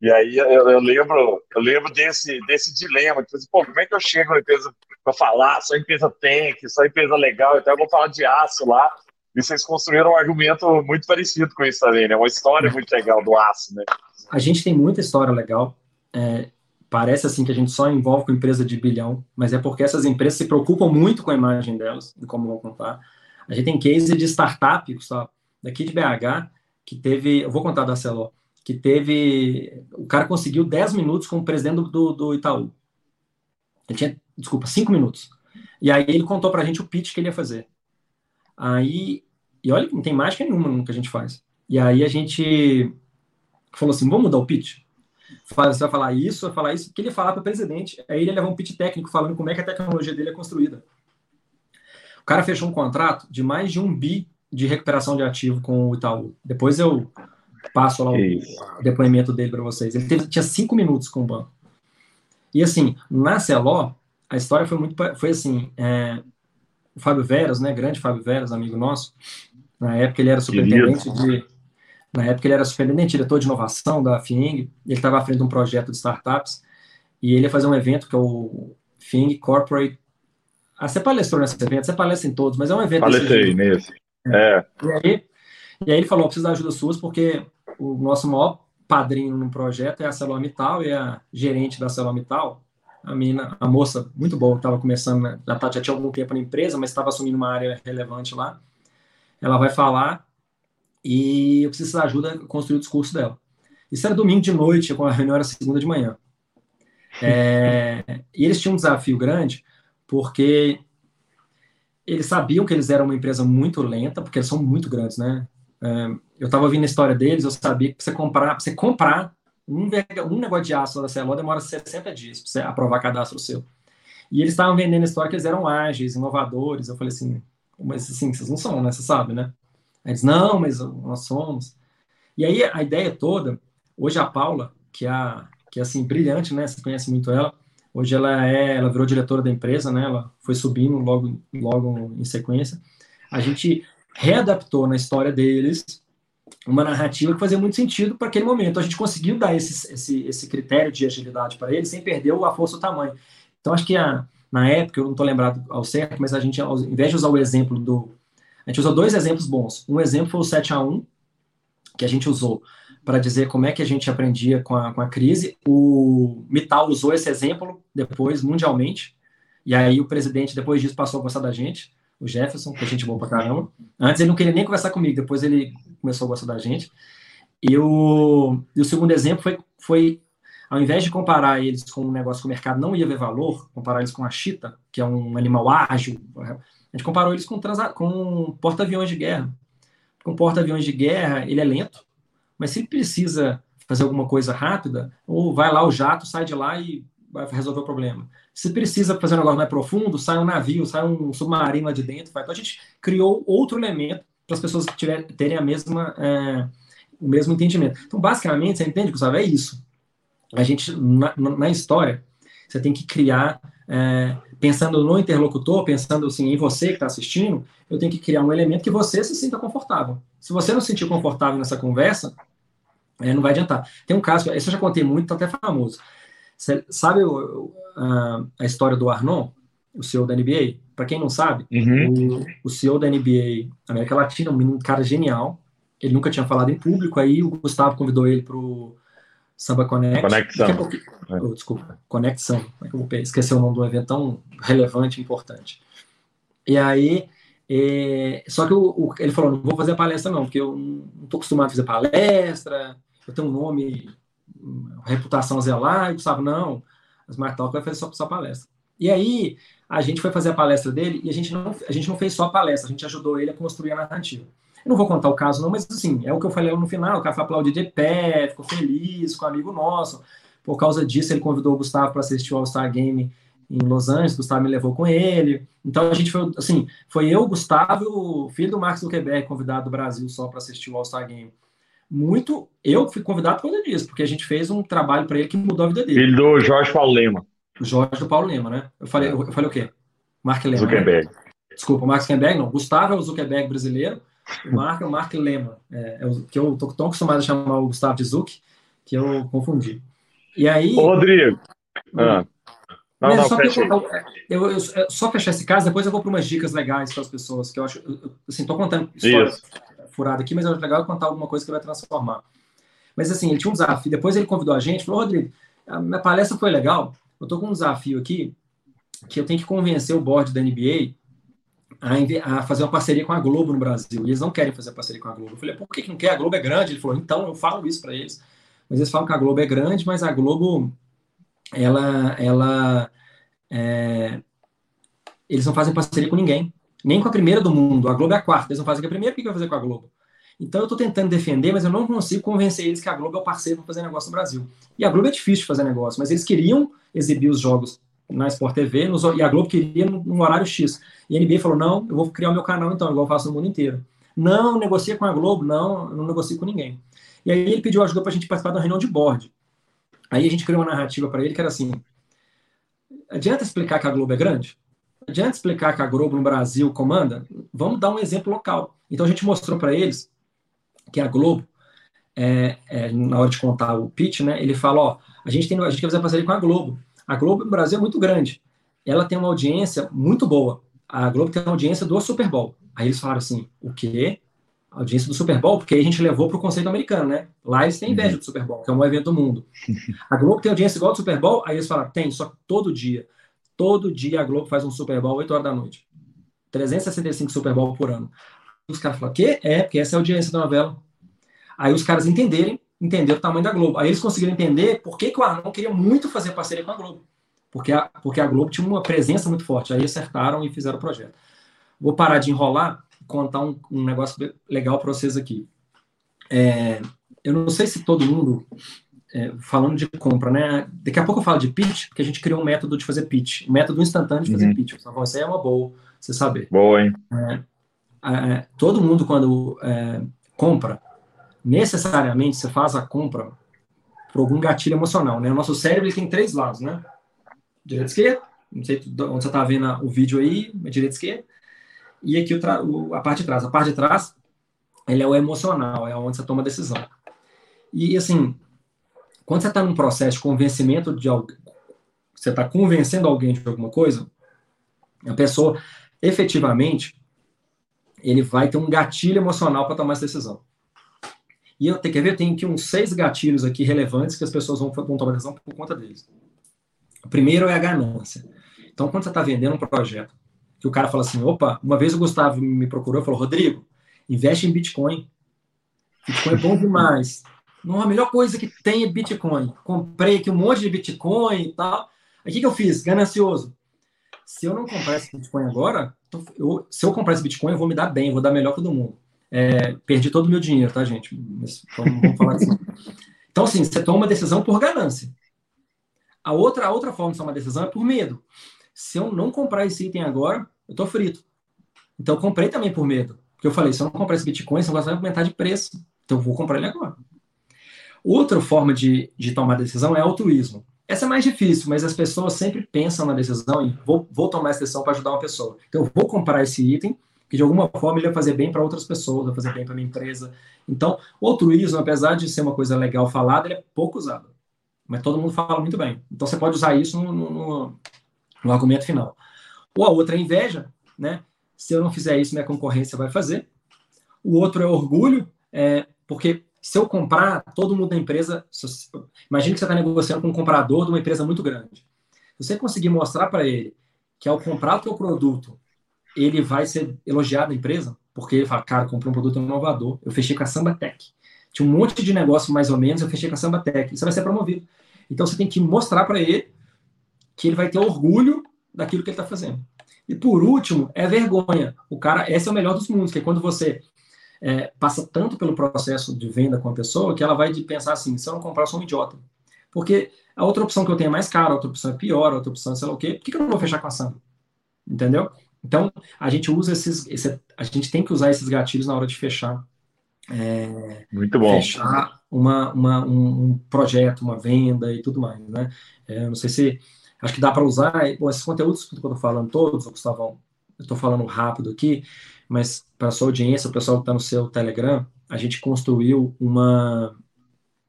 E aí eu, eu lembro, eu lembro desse, desse dilema, tipo assim, pô, como é que eu chego na empresa para falar, só empresa tem, só empresa legal, então eu vou falar de aço lá. E vocês construíram um argumento muito parecido com isso também, né? Uma história muito legal do aço, né? A gente tem muita história legal. É, parece assim que a gente só envolve com empresa de bilhão, mas é porque essas empresas se preocupam muito com a imagem delas e como vão contar. A gente tem case de startup, só, daqui de BH, que teve, eu vou contar da Celó, que teve, o cara conseguiu 10 minutos com o presidente do, do Itaú. Ele tinha, desculpa, 5 minutos. E aí ele contou pra gente o pitch que ele ia fazer. Aí, e olha não tem mágica nenhuma que a gente faz. E aí a gente falou assim, vamos mudar o pitch? Você vai falar isso, vai falar isso, que ele falar para o presidente. Aí ele ia levar um pitch técnico falando como é que a tecnologia dele é construída. O cara fechou um contrato de mais de um bi de recuperação de ativo com o Itaú. Depois eu passo lá o depoimento dele para vocês. Ele teve, tinha cinco minutos com o banco. E assim, na Celó, a história foi muito, foi assim, é, o Fábio Veras, né, grande Fábio Veras, amigo nosso, na época ele era superintendente de, na época ele era superintendente, diretor de inovação da FIENG, ele estava à frente de um projeto de startups, e ele ia fazer um evento que é o FIENG Corporate, ah, você palestrou nesse evento, você palestra em todos, mas é um evento... Palestrei nesse, é. E aí, e aí ele falou, preciso da ajuda sua, porque o nosso maior padrinho no projeto é a Celomital, e a gerente da Celomital, a menina, a moça muito boa, estava começando, né, já, tá, já tinha algum tempo na empresa, mas estava assumindo uma área relevante lá. Ela vai falar e eu preciso de ajuda a construir o discurso dela. Isso era domingo de noite, com a reunião era segunda de manhã. É, e eles tinham um desafio grande, porque eles sabiam que eles eram uma empresa muito lenta, porque eles são muito grandes, né? É, eu estava ouvindo a história deles, eu sabia que para você comprar, pra você comprar um, um negócio de aço da CLO demora 60 dias para você aprovar cadastro seu. E eles estavam vendendo a história que eles eram ágeis, inovadores. Eu falei assim, mas assim, vocês não são, né? Você sabe, né? Eles, não, mas nós somos. E aí a ideia toda, hoje a Paula, que é, que é assim, brilhante, né? Você conhece muito ela. Hoje ela é, ela virou diretora da empresa, né? Ela foi subindo logo, logo em sequência. A gente readaptou na história deles uma narrativa que fazia muito sentido para aquele momento. A gente conseguiu dar esse, esse, esse critério de agilidade para ele sem perder a força do tamanho. Então, acho que a, na época, eu não estou lembrado ao certo, mas a gente, ao invés de usar o exemplo do. A gente usou dois exemplos bons. Um exemplo foi o 7 a 1 que a gente usou para dizer como é que a gente aprendia com a, com a crise. O Mital usou esse exemplo depois, mundialmente, E aí o presidente, depois disso, passou a gostar da gente, o Jefferson, que a gente boa pra caramba. Antes ele não queria nem conversar comigo, depois ele começou a gostar da gente. E o, e o segundo exemplo foi, foi, ao invés de comparar eles com um negócio que o mercado não ia ver valor, comparar eles com a chita, que é um animal ágil, a gente comparou eles com, com porta-aviões de guerra. Com porta-aviões de guerra, ele é lento, mas se precisa fazer alguma coisa rápida, ou vai lá o jato, sai de lá e vai resolver o problema. Se precisa fazer um negócio mais profundo, sai um navio, sai um submarino lá de dentro. Vai. Então a gente criou outro elemento para as pessoas tiver, terem a mesma, é, o mesmo entendimento. Então, basicamente, você entende, Gustavo? É isso. A gente, na, na história, você tem que criar, é, pensando no interlocutor, pensando assim, em você que está assistindo, eu tenho que criar um elemento que você se sinta confortável. Se você não se sentir confortável nessa conversa, é, não vai adiantar. Tem um caso, esse eu já contei muito, tá até famoso. Você sabe o, a, a, história do Arnon, o CEO da NBA? Para quem não sabe, uhum. o, o CEO da NBA América Latina, um menino, cara genial, ele nunca tinha falado em público, aí o Gustavo convidou ele para o Samba Connect. Conexão. É. Oh, desculpa, Conexão. Como é que eu vou esquecer o nome de um evento tão relevante e importante. E aí, é, só que o, o, ele falou, não vou fazer a palestra não, porque eu não estou acostumado a fazer palestra, eu tenho um nome, reputação zelar, e Gustavo, não, a Smart Talk vai fazer só, só palestra. E aí, a gente foi fazer a palestra dele e a gente, não, a gente não fez só a palestra, a gente ajudou ele a construir a narrativa. Eu não vou contar o caso, não, mas assim, é o que eu falei no final. O cara foi aplaudir de pé, ficou feliz com um amigo nosso. Por causa disso, ele convidou o Gustavo para assistir o All-Star Game em Los Angeles, o Gustavo me levou com ele. Então a gente foi, assim, foi eu, Gustavo, filho do Marcos Zuckerberg, convidado do Brasil só para assistir o All-Star Game. Muito, eu fui convidado por causa disso, porque a gente fez um trabalho para ele que mudou a vida dele. Filho do Jorge Paulo Lema. O Jorge do Paulo Lema, né? Eu falei, eu, falei o quê? Mark Lema. Né? Zuckerberg. Né? Desculpa, Mark Zuckerberg, não. Gustavo é o Zuckerberg brasileiro. O Mark é o Mark Lema, é, é o, que eu tô tão acostumado a chamar o Gustavo de Zuc, que eu confundi. E aí. Ô, Rodrigo. Ah. Não, não, só, eu, eu, eu, só fechar esse caso, depois eu vou para umas dicas legais para as pessoas, que eu acho. Eu, assim, tô contando história Isso. furada aqui, mas acho legal contar alguma coisa que vai transformar. Mas assim, ele tinha um desafio. Depois ele convidou a gente, falou: Rodrigo, a minha palestra foi legal. Eu tô com um desafio aqui que eu tenho que convencer o board da NBA a, a, fazer uma parceria com a Globo no Brasil. E eles não querem fazer parceria com a Globo. Eu falei, por que, que não quer? A Globo é grande. Ele falou, então eu falo isso para eles. Mas eles falam que a Globo é grande, mas a Globo, ela, ela, é, eles não fazem parceria com ninguém. Nem com a primeira do mundo. A Globo é a quarta. Eles não fazem com a primeira, o que vai fazer com a Globo? Então eu estou tentando defender, mas eu não consigo convencer eles que a Globo é o parceiro para fazer negócio no Brasil. E a Globo é difícil de fazer negócio, mas eles queriam exibir os jogos na Sport TV, nos, e a Globo queria no, horário X. E a NBA falou: não, eu vou criar o meu canal então, igual eu faço no mundo inteiro. Não, negocia com a Globo, não, não negocio com ninguém. E aí ele pediu ajuda para a gente participar da reunião de board. Aí a gente criou uma narrativa para ele que era assim: adianta explicar que a Globo é grande? Adianta explicar que a Globo no Brasil comanda? Vamos dar um exemplo local. Então a gente mostrou para eles que a Globo, é, é, na hora de contar o pitch, né, ele fala: ó, a gente, tem, a gente quer fazer parceria com a Globo. A Globo no Brasil é muito grande. Ela tem uma audiência muito boa. A Globo tem uma audiência do Super Bowl. Aí eles falaram assim: o quê? A audiência do Super Bowl? Porque aí a gente levou para o conceito americano, né? Lá eles têm inveja uhum. do Super Bowl, que é o maior evento do mundo. (laughs) A Globo tem audiência igual ao do Super Bowl? Aí eles falaram: tem, só que todo dia. Todo dia a Globo faz um Super Bowl 8 horas da noite. 365 Super Bowl por ano. Os caras falaram: quê? É, porque essa é a audiência da novela. Aí os caras entenderem entender o tamanho da Globo. Aí eles conseguiram entender por que, que o Arnon queria muito fazer parceria com a Globo. Porque a, porque a Globo tinha uma presença muito forte. Aí acertaram e fizeram o projeto. Vou parar de enrolar e contar um, um negócio legal para vocês aqui. É, eu não sei se todo mundo, é, falando de compra, né? Daqui a pouco eu falo de pitch, porque a gente criou um método de fazer pitch, um método instantâneo de fazer uhum. pitch. Então, isso aí é uma boa, você saber. Boa, hein? É, é todo mundo, quando é, compra, necessariamente você faz a compra por algum gatilho emocional, né? O nosso cérebro tem três lados, né? Direita e esquerda, não sei onde você está vendo o vídeo aí, direita e esquerda, e aqui o, a parte de trás. A parte de trás, ele é o emocional, é onde você toma a decisão. E, assim, quando você está num processo de convencimento de alguém, você está convencendo alguém de alguma coisa, a pessoa, efetivamente, ele vai ter um gatilho emocional para tomar essa decisão. E eu, quer ver? Tem aqui uns seis gatilhos aqui relevantes que as pessoas vão, vão tomar decisão por conta deles. O primeiro é a ganância. Então, quando você está vendendo um projeto, que o cara fala assim, opa, uma vez o Gustavo me procurou e falou, Rodrigo, investe em Bitcoin. Bitcoin é bom demais. Não, a melhor coisa que tem é Bitcoin. Comprei aqui um monte de Bitcoin e tal. Aí o que, que eu fiz? Ganancioso. Se eu não comprar esse Bitcoin agora, eu, se eu comprar esse Bitcoin, eu vou me dar bem, vou dar melhor que todo mundo. É, perdi todo o meu dinheiro, tá, gente? Mas, vamos, vamos falar assim. (laughs) Então, assim, você toma uma decisão por ganância. A outra, a outra forma de tomar decisão é por medo. Se eu não comprar esse item agora, eu tô frito. Então, eu comprei também por medo. Porque eu falei, se eu não comprar esse Bitcoin, esse negócio vai aumentar de preço. Então, eu vou comprar ele agora. Outra forma de, de tomar decisão é altruísmo. Essa é mais difícil, mas as pessoas sempre pensam na decisão e vou, vou tomar essa decisão para ajudar uma pessoa. Então, eu vou comprar esse item, que de alguma forma ele vai fazer bem para outras pessoas, vai fazer bem para minha empresa. Então, o altruísmo, apesar de ser uma coisa legal falada, ele é pouco usado. Mas todo mundo fala muito bem. Então, você pode usar isso no, no, no argumento final. Ou a outra é inveja, né? Se eu não fizer isso, minha concorrência vai fazer. O outro é orgulho, é, porque se eu comprar, todo mundo da empresa. Imagina que você está negociando com um comprador de uma empresa muito grande. Se você conseguir mostrar para ele que ao comprar o teu produto, ele vai ser elogiado na empresa, porque ele fala, cara, comprei um produto inovador, eu fechei com a Samba Tech. Tinha um monte de negócio mais ou menos, eu fechei com a Samba Tech. Isso vai ser promovido. Então você tem que mostrar para ele que ele vai ter orgulho daquilo que ele está fazendo. E por último, é vergonha. O cara, esse é o melhor dos mundos, que é quando você é, passa tanto pelo processo de venda com a pessoa que ela vai pensar assim: se eu não comprar, eu sou um idiota. Porque a outra opção que eu tenho é mais cara, a outra opção é pior, a outra opção é sei lá o quê, por que, que eu não vou fechar com a Samba? Entendeu? Então, a gente usa esses. Esse, a gente tem que usar esses gatilhos na hora de fechar. É, Muito bom. Fechar uma, uma, um, um, projeto, uma venda e tudo mais, né? É, não sei se. Acho que dá para usar. Bom, esses conteúdos que eu estou falando todos, Gustavão, eu estou falando rápido aqui, mas para a sua audiência, o pessoal que está no seu Telegram, a gente construiu uma,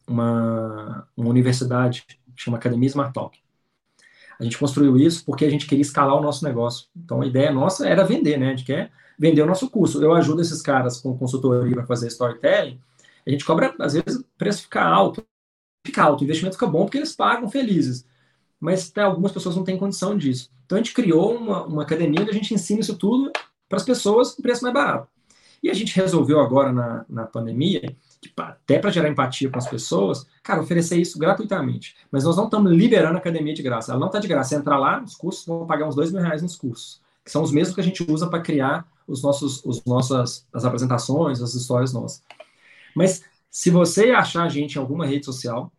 uma, uma universidade que chama Academia Smart Talk. A gente construiu isso porque a gente queria escalar o nosso negócio. Então, a ideia nossa era vender, né? A gente quer vender o nosso curso. Eu ajudo esses caras com consultoria para fazer storytelling. A gente cobra, às vezes, preço fica alto. Fica alto, o investimento fica bom porque eles pagam felizes. Mas até algumas pessoas não têm condição disso. Então, a gente criou uma, uma academia onde a gente ensina isso tudo para as pessoas com preço mais barato. E a gente resolveu agora na, na pandemia, até para gerar empatia com as pessoas, cara, oferecer isso gratuitamente. Mas nós não estamos liberando a academia de graça. Ela não está de graça. Você entra lá, os cursos vão pagar uns dois mil reais nos cursos, que são os mesmos que a gente usa para criar os nossos, os nossas as apresentações, as histórias nossas. Mas se você achar a gente em alguma rede social,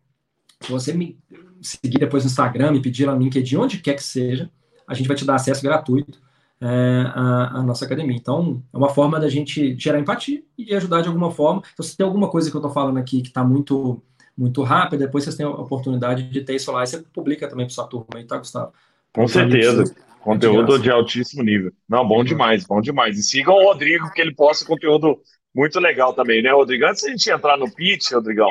se você me seguir depois no Instagram, me pedir lá no LinkedIn, onde quer que seja, a gente vai te dar acesso gratuito é, a, a, nossa academia. Então, é uma forma da gente gerar empatia e de ajudar de alguma forma. Então, se tem alguma coisa que eu estou falando aqui que está muito muito rápida, depois vocês têm a oportunidade de ter isso lá e você publica também para sua turma aí, tá, Gustavo? Com certeza. Conteúdo de, de, altíssimo nível. Não, bom demais, bom demais. E sigam o Rodrigo, porque ele posta conteúdo muito legal também, né, Rodrigo? Antes da gente entrar no pitch, Rodrigão,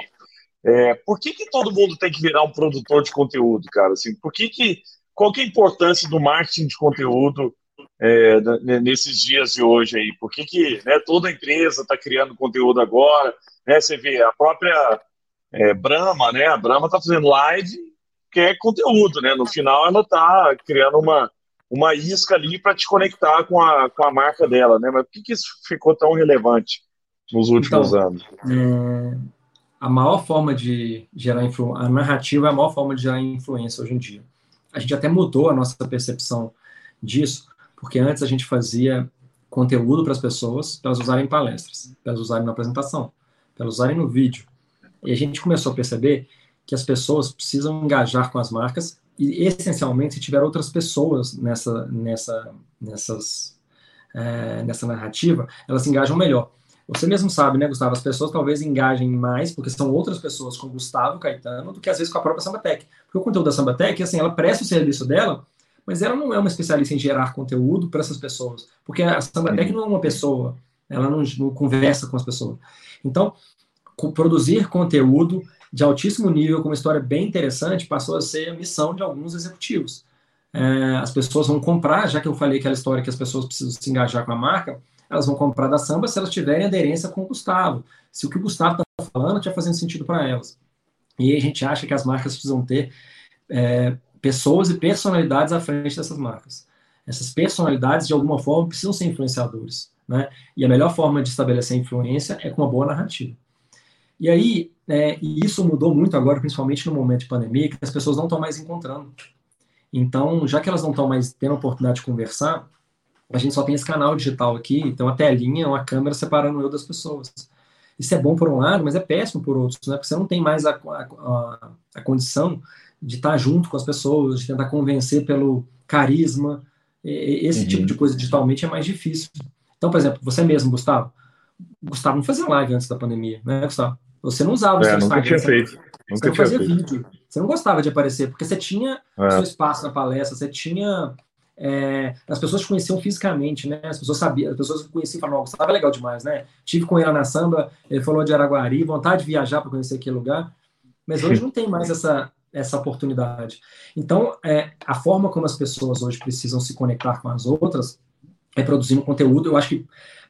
é, por que, que todo mundo tem que virar um produtor de conteúdo, cara? Assim, por que que, qual que é a importância do marketing de conteúdo é, nesses dias de hoje aí? Por que, que né, toda empresa está criando conteúdo agora? Né, você vê a própria é, Brahma, né? A Brahma está fazendo live, que é conteúdo, né? No final ela está criando uma, uma isca ali para te conectar com a, com a marca dela, né? Mas por que, que isso ficou tão relevante nos últimos então, anos? É, a maior forma de gerar influência, a narrativa é a maior forma de gerar influência hoje em dia. A gente até mudou a nossa percepção disso, porque antes a gente fazia conteúdo para as pessoas, para elas usarem em palestras, para elas usarem na apresentação, para elas usarem no vídeo. E a gente começou a perceber que as pessoas precisam engajar com as marcas e, essencialmente, se tiver outras pessoas nessa, nessa, nessas, é, nessa narrativa, elas se engajam melhor. Você mesmo sabe, né, Gustavo? As pessoas talvez engajem mais, porque são outras pessoas com Gustavo Caetano, do que às vezes com a própria Sambatec. Porque o conteúdo da Sambatec, assim, ela presta o serviço dela mas ela não é uma especialista em gerar conteúdo para essas pessoas, porque a Sambatec não é uma pessoa, ela não, não conversa com as pessoas. Então, produzir conteúdo de altíssimo nível, com uma história bem interessante, passou a ser a missão de alguns executivos. É, as pessoas vão comprar, já que eu falei aquela história que as pessoas precisam se engajar com a marca, elas vão comprar da Samba se elas tiverem aderência com o Gustavo. Se o que o Gustavo está falando está fazendo sentido para elas. E aí a gente acha que as marcas precisam ter é, pessoas e personalidades à frente dessas marcas. Essas personalidades, de alguma forma, precisam ser influenciadores. Né? E a melhor forma de estabelecer influência é com uma boa narrativa. E aí, é, e isso mudou muito agora, principalmente no momento de pandemia, que as pessoas não estão mais encontrando. Então, já que elas não estão mais tendo a oportunidade de conversar, a gente só tem esse canal digital aqui, então uma telinha, uma câmera separando eu das pessoas. Isso é bom por um lado, mas é péssimo por outros, né? Porque você não tem mais a, a, a condição de estar junto com as pessoas, de tentar convencer pelo carisma. Esse uhum. tipo de coisa digitalmente é mais difícil. Então, por exemplo, você mesmo, Gustavo. Gustavo não fazia live antes da pandemia, né, Gustavo? Você não usava o é, seu Instagram. Tinha feito. Você nunca não fazia feito. vídeo. Você não gostava de aparecer, porque você tinha é. seu espaço na palestra, você tinha. É, as pessoas te conheciam fisicamente, né? As pessoas sabiam, as pessoas conheciam e falavam, Gustavo é legal demais, né? Tive com ele na samba, ele falou de Araguari, vontade de viajar para conhecer aquele lugar. Mas hoje (laughs) não tem mais essa, essa oportunidade. Então, é, a forma como as pessoas hoje precisam se conectar com as outras é produzindo conteúdo. Eu acho que,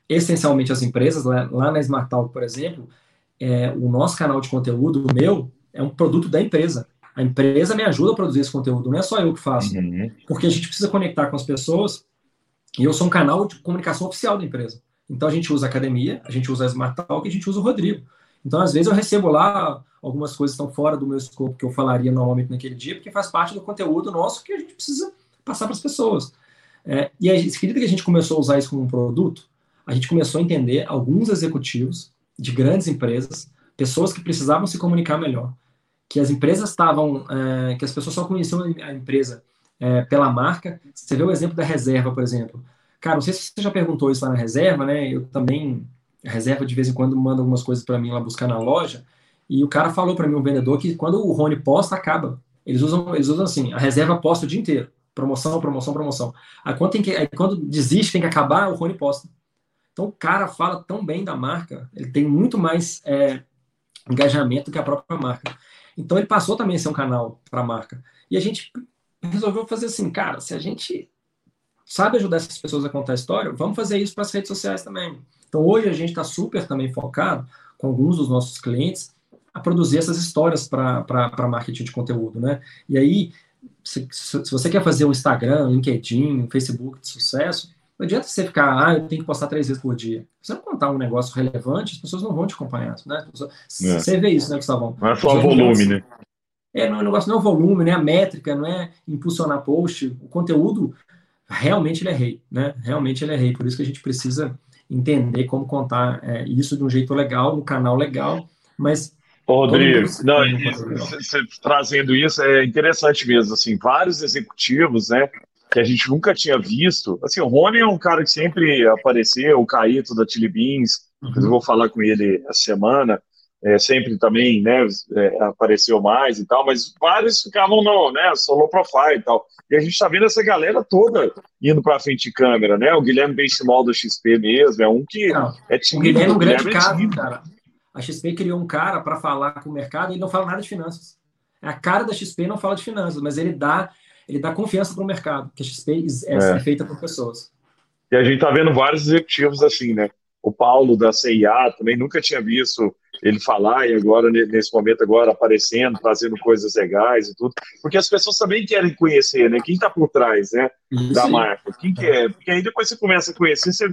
essencialmente, as empresas, lá, lá na Smart Talk, por exemplo, é, o nosso canal de conteúdo, o meu, é um produto da empresa. A empresa me ajuda a produzir esse conteúdo, não é só eu que faço. Uhum. Porque a gente precisa conectar com as pessoas e eu sou um canal de comunicação oficial da empresa. Então a gente usa a academia, a gente usa a Smart Talk e a gente usa o Rodrigo. Então, às vezes, eu recebo lá algumas coisas que estão fora do meu escopo que eu falaria normalmente naquele dia, porque faz parte do conteúdo nosso que a gente precisa passar para as pessoas. É, e a gente, que a gente começou a usar isso como um produto? A gente começou a entender alguns executivos de grandes empresas, pessoas que precisavam se comunicar melhor, que as empresas estavam, é, que as pessoas só conheciam a empresa é, pela marca. Você vê o exemplo da reserva, por exemplo. Cara, não sei se você já perguntou isso lá na reserva, né? Eu também, reserva de vez em quando manda algumas coisas para mim lá buscar na loja. E o cara falou para mim, um vendedor, que quando o Rony posta, acaba. Eles usam, eles usam assim, a reserva posta o dia inteiro. Promoção, promoção, promoção. Aí quando, tem que, aí quando desiste, tem que acabar, o Rony posta. Então o cara fala tão bem da marca, ele tem muito mais é, engajamento que a própria marca. Então ele passou também a ser um canal para a marca. E a gente resolveu fazer assim, cara, se a gente sabe ajudar essas pessoas a contar a história, vamos fazer isso para as redes sociais também. Então hoje a gente está super também focado com alguns dos nossos clientes a produzir essas histórias para marketing de conteúdo, né? E aí, se, se, você quer fazer um Instagram, LinkedIn, um Facebook de sucesso, não adianta você ficar, ah, eu tenho que postar três vezes por dia. Se você não contar um negócio relevante, as pessoas não vão te acompanhar, né? É. Você vê isso, né, Gustavão? Não é só o volume, né? É, não, o negócio não é o volume, né? A métrica, não é impulsionar post. O conteúdo, realmente ele é rei, né? Realmente ele é rei. Por isso que a gente precisa entender como contar é, isso de um jeito legal, no canal legal, mas Ô, Rodrigo, não, você trazendo isso é interessante mesmo, assim, vários executivos, né, que a gente nunca tinha visto. Assim, o Rony é um cara que sempre apareceu, o Caíto da Chili Beans, uhum. eu vou falar com ele essa semana, é, sempre também, né, é, apareceu mais e tal, mas vários ficavam no, né, solo profile e tal. E a gente está vendo essa galera toda indo para frente de câmera, né? O Guilherme Benchimol da XP mesmo, é um que não, é tímido. O Guilherme é um grande caso, é cara. A XP criou um cara para falar com o mercado e ele não fala nada de finanças. É a cara da XP não fala de finanças, mas ele dá ele dá confiança para o mercado, que a XP é, é. feita por pessoas. E a gente está vendo vários executivos assim, né? O Paulo da CIA também nunca tinha visto ele falar e agora nesse momento agora aparecendo, fazendo coisas legais e tudo, porque as pessoas também querem conhecer, né? Quem está por trás, né? Da marca, quem que é? Porque aí depois você começa a conhecer, você,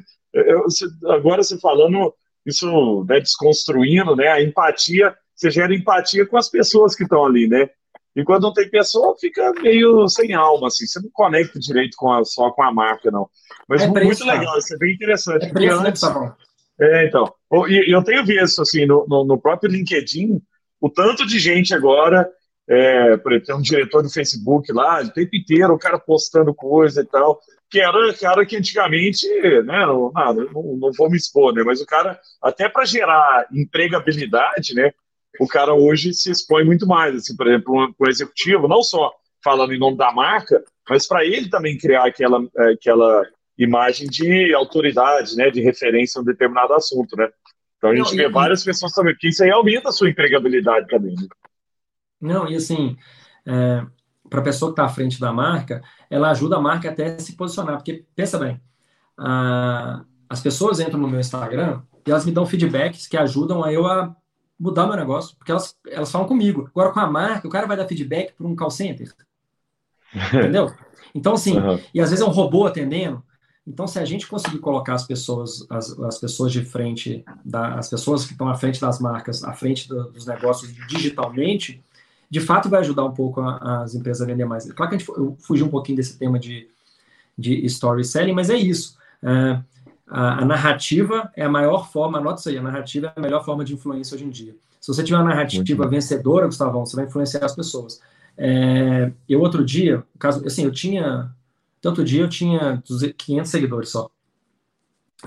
você, agora você falando isso, né, desconstruindo, né? A empatia, você gera empatia com as pessoas que estão ali, né? E quando não tem pessoa, fica meio sem alma, assim. Você não conecta direito com a, só com a marca, não. Mas é muito legal, isso é bem interessante. É preço, antes... né, é, então. E eu tenho visto, assim, no, no, no, próprio LinkedIn, o tanto de gente agora, é, por exemplo, tem um diretor do Facebook lá, o tempo inteiro, o cara postando coisa e tal, que era cara que antigamente, né, não, não, não vou me expor, né, mas o cara, até para gerar empregabilidade, né, o cara hoje se expõe muito mais, assim, por exemplo, um, um executivo, não só falando em nome da marca, mas para ele também criar aquela, é, aquela imagem de autoridade, né, de referência a um determinado assunto, né? Então a gente não, vê e, várias pessoas também, porque isso aí aumenta a sua empregabilidade também. Né? Não, e assim, é, para a pessoa que está à frente da marca, ela ajuda a marca até a se posicionar, porque pensa bem, a, as pessoas entram no meu Instagram e elas me dão feedbacks que ajudam a eu a mudar meu negócio, porque elas, elas falam comigo. Agora, com a marca, o cara vai dar feedback para um call center. (laughs) Entendeu? Então, assim, uhum. e às vezes é um robô atendendo. Então, se a gente conseguir colocar as pessoas, as, as pessoas de frente, da, as pessoas que estão à frente das marcas, à frente do, dos negócios digitalmente, de fato vai ajudar um pouco a, as empresas a vender mais. Claro que a gente eu fugi um pouquinho desse tema de, de storytelling, mas é isso. É, a, a, narrativa é a maior forma, anota isso aí, a narrativa é a melhor forma de influência hoje em dia. Se você tiver uma narrativa vencedora, Gustavão, você vai influenciar as pessoas. É, eu outro dia, caso, assim, eu tinha, tanto dia eu tinha 500 seguidores só.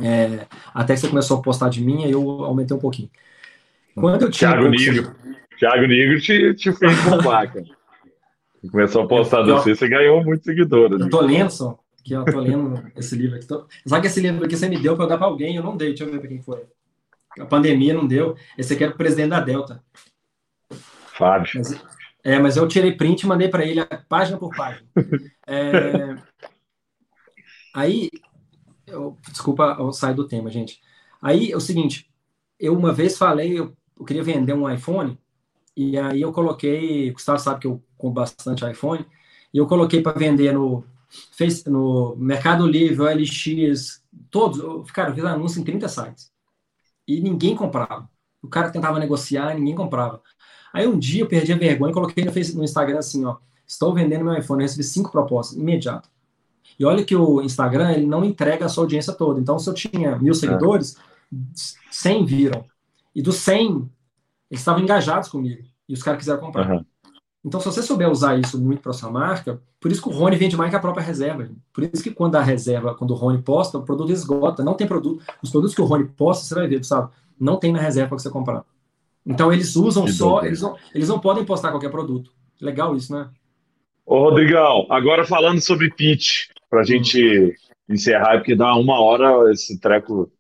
É, até que você começou a postar de mim, aí eu aumentei um pouquinho. Quando eu tinha. Thiago Nigro. Thiago Nigro te, te fez bombar, cara. Começou a postar de você, você ganhou muitos seguidores. Eu tô lendo, só. Que eu tô lendo esse livro aqui. Tô... Sabe que esse livro aqui você me deu para eu dar para alguém? Eu não dei, deixa eu ver para quem foi. A pandemia não deu. Esse aqui era o presidente da Delta. Fábio. Mas, é, mas eu tirei print e mandei para ele página por página. (laughs) É, aí, eu, desculpa eu sair do tema, gente. Aí é o seguinte, eu uma vez falei, eu, eu queria vender um iPhone, e aí eu coloquei, o Gustavo sabe que eu compro bastante iPhone, e eu coloquei para vender no, no Mercado Livre, OLX, todos, cara, eu fiz anúncio em 30 sites. E ninguém comprava. O cara tentava negociar, ninguém comprava. Aí um dia eu perdi a vergonha e coloquei no, no Instagram assim, ó, estou vendendo meu iPhone, eu recebi cinco propostas, imediato. E olha que o Instagram, ele não entrega a sua audiência toda. Então, se eu tinha mil é. seguidores, 100 viram. E dos 100, eles estavam engajados comigo. E os caras quiseram comprar. Uhum. Então, se você souber usar isso muito para sua marca, por isso que o Rony vende mais que a própria reserva. Por isso que quando a reserva, quando o Rony posta, o produto esgota. Não tem produto. Os produtos que o Rony posta, você vai ver, sabe? Não tem na reserva para você comprar. Então, eles usam que só. Eles não, eles não podem postar qualquer produto. Legal isso, né? Ô, Rodrigão, agora falando sobre pitch, para a gente encerrar, porque dá uma hora esse treco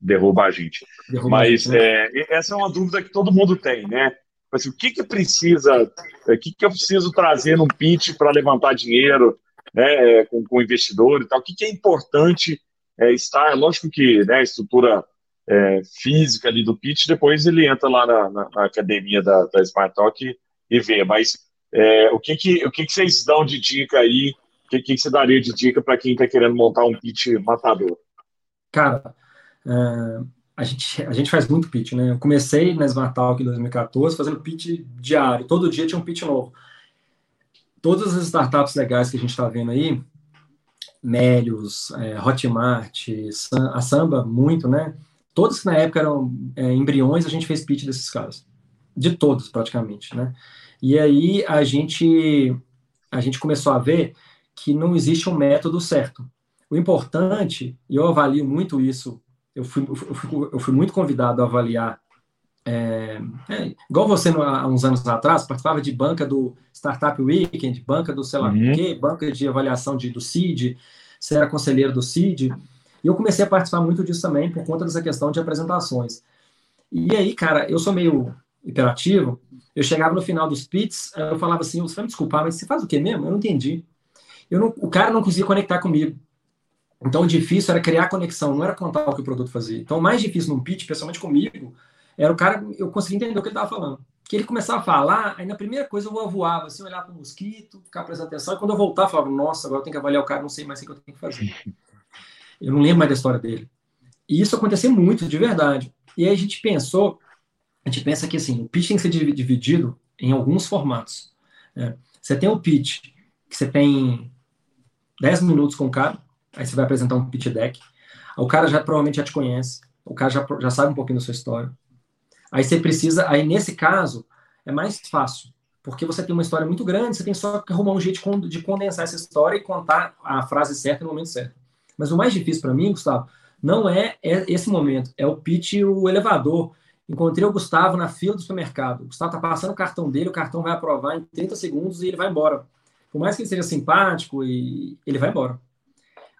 derruba a gente. Derruba Mas a gente, né? é, essa é uma dúvida que todo mundo tem, né? Assim, o que, que precisa, o que, que eu preciso trazer num pitch para levantar dinheiro né, com, com investidor e tal? O que, que é importante é, estar? Lógico que né, a estrutura é, física ali do pitch, depois ele entra lá na, na, na academia da, da Smart Talk e, e vê. Mas é, o, que, que, o que, que vocês dão de dica aí? Que, que você daria de dica para quem está querendo montar um pitch matador? Cara, uh, a gente, a gente faz muito pitch, né? Eu comecei na Smart Talk em 2014 fazendo pitch diário, todo dia tinha um pitch novo. Todas as startups legais que a gente está vendo aí, Melios, é, Hotmart, a Samba, muito, né? Todas que na época eram é, embriões, a gente fez pitch desses caras. De todos, praticamente, né? E aí a gente, a gente começou a ver que não existe um método certo. O importante, e eu avalio muito isso eu fui, eu fui, eu fui muito convidado a avaliar, é, é, igual você há uns anos atrás, participava de banca do Startup Weekend, banca do sei lá uhum. quê, banca de avaliação de, do CID, você era conselheiro do CID, e eu comecei a participar muito disso também por conta dessa questão de apresentações. E aí, cara, eu sou meio hiperativo, eu chegava no final dos pits, eu falava assim, você vai me desculpar, mas você faz o quê mesmo? Eu não entendi. Eu não, o cara não conseguia conectar comigo. Então, o difícil era criar conexão, não era contar o que o produto fazia. Então, o mais difícil num pitch, pessoalmente comigo, era o cara, eu conseguia entender o que ele estava falando. Que ele começava a falar, aí na primeira coisa eu voava, assim, olhar para o mosquito, ficar prestando atenção, e quando eu voltar, eu falava, nossa, agora eu tenho que avaliar o cara, não sei mais o que eu tenho que fazer. (laughs) Eu não lembro mais da história dele. E isso aconteceu muito, de verdade. E aí a gente pensou, a gente pensa que assim, o pitch tem que ser dividido em alguns formatos. Né? Você tem o pitch, que você tem 10 minutos com o cara, aí você vai apresentar um pitch deck, o cara já provavelmente já te conhece, o cara já, já sabe um pouquinho da sua história. Aí você precisa, aí nesse caso, é mais fácil, porque você tem uma história muito grande, você tem só que arrumar um jeito de condensar essa história e contar a frase certa no momento certo. Mas o mais difícil para mim, Gustavo, não é, é esse momento, é o pitch o elevador. Encontrei o Gustavo na fila do supermercado. O Gustavo tá passando o cartão dele, o cartão vai aprovar em 30 segundos e ele vai embora. Por mais que ele seja simpático, e ele vai embora.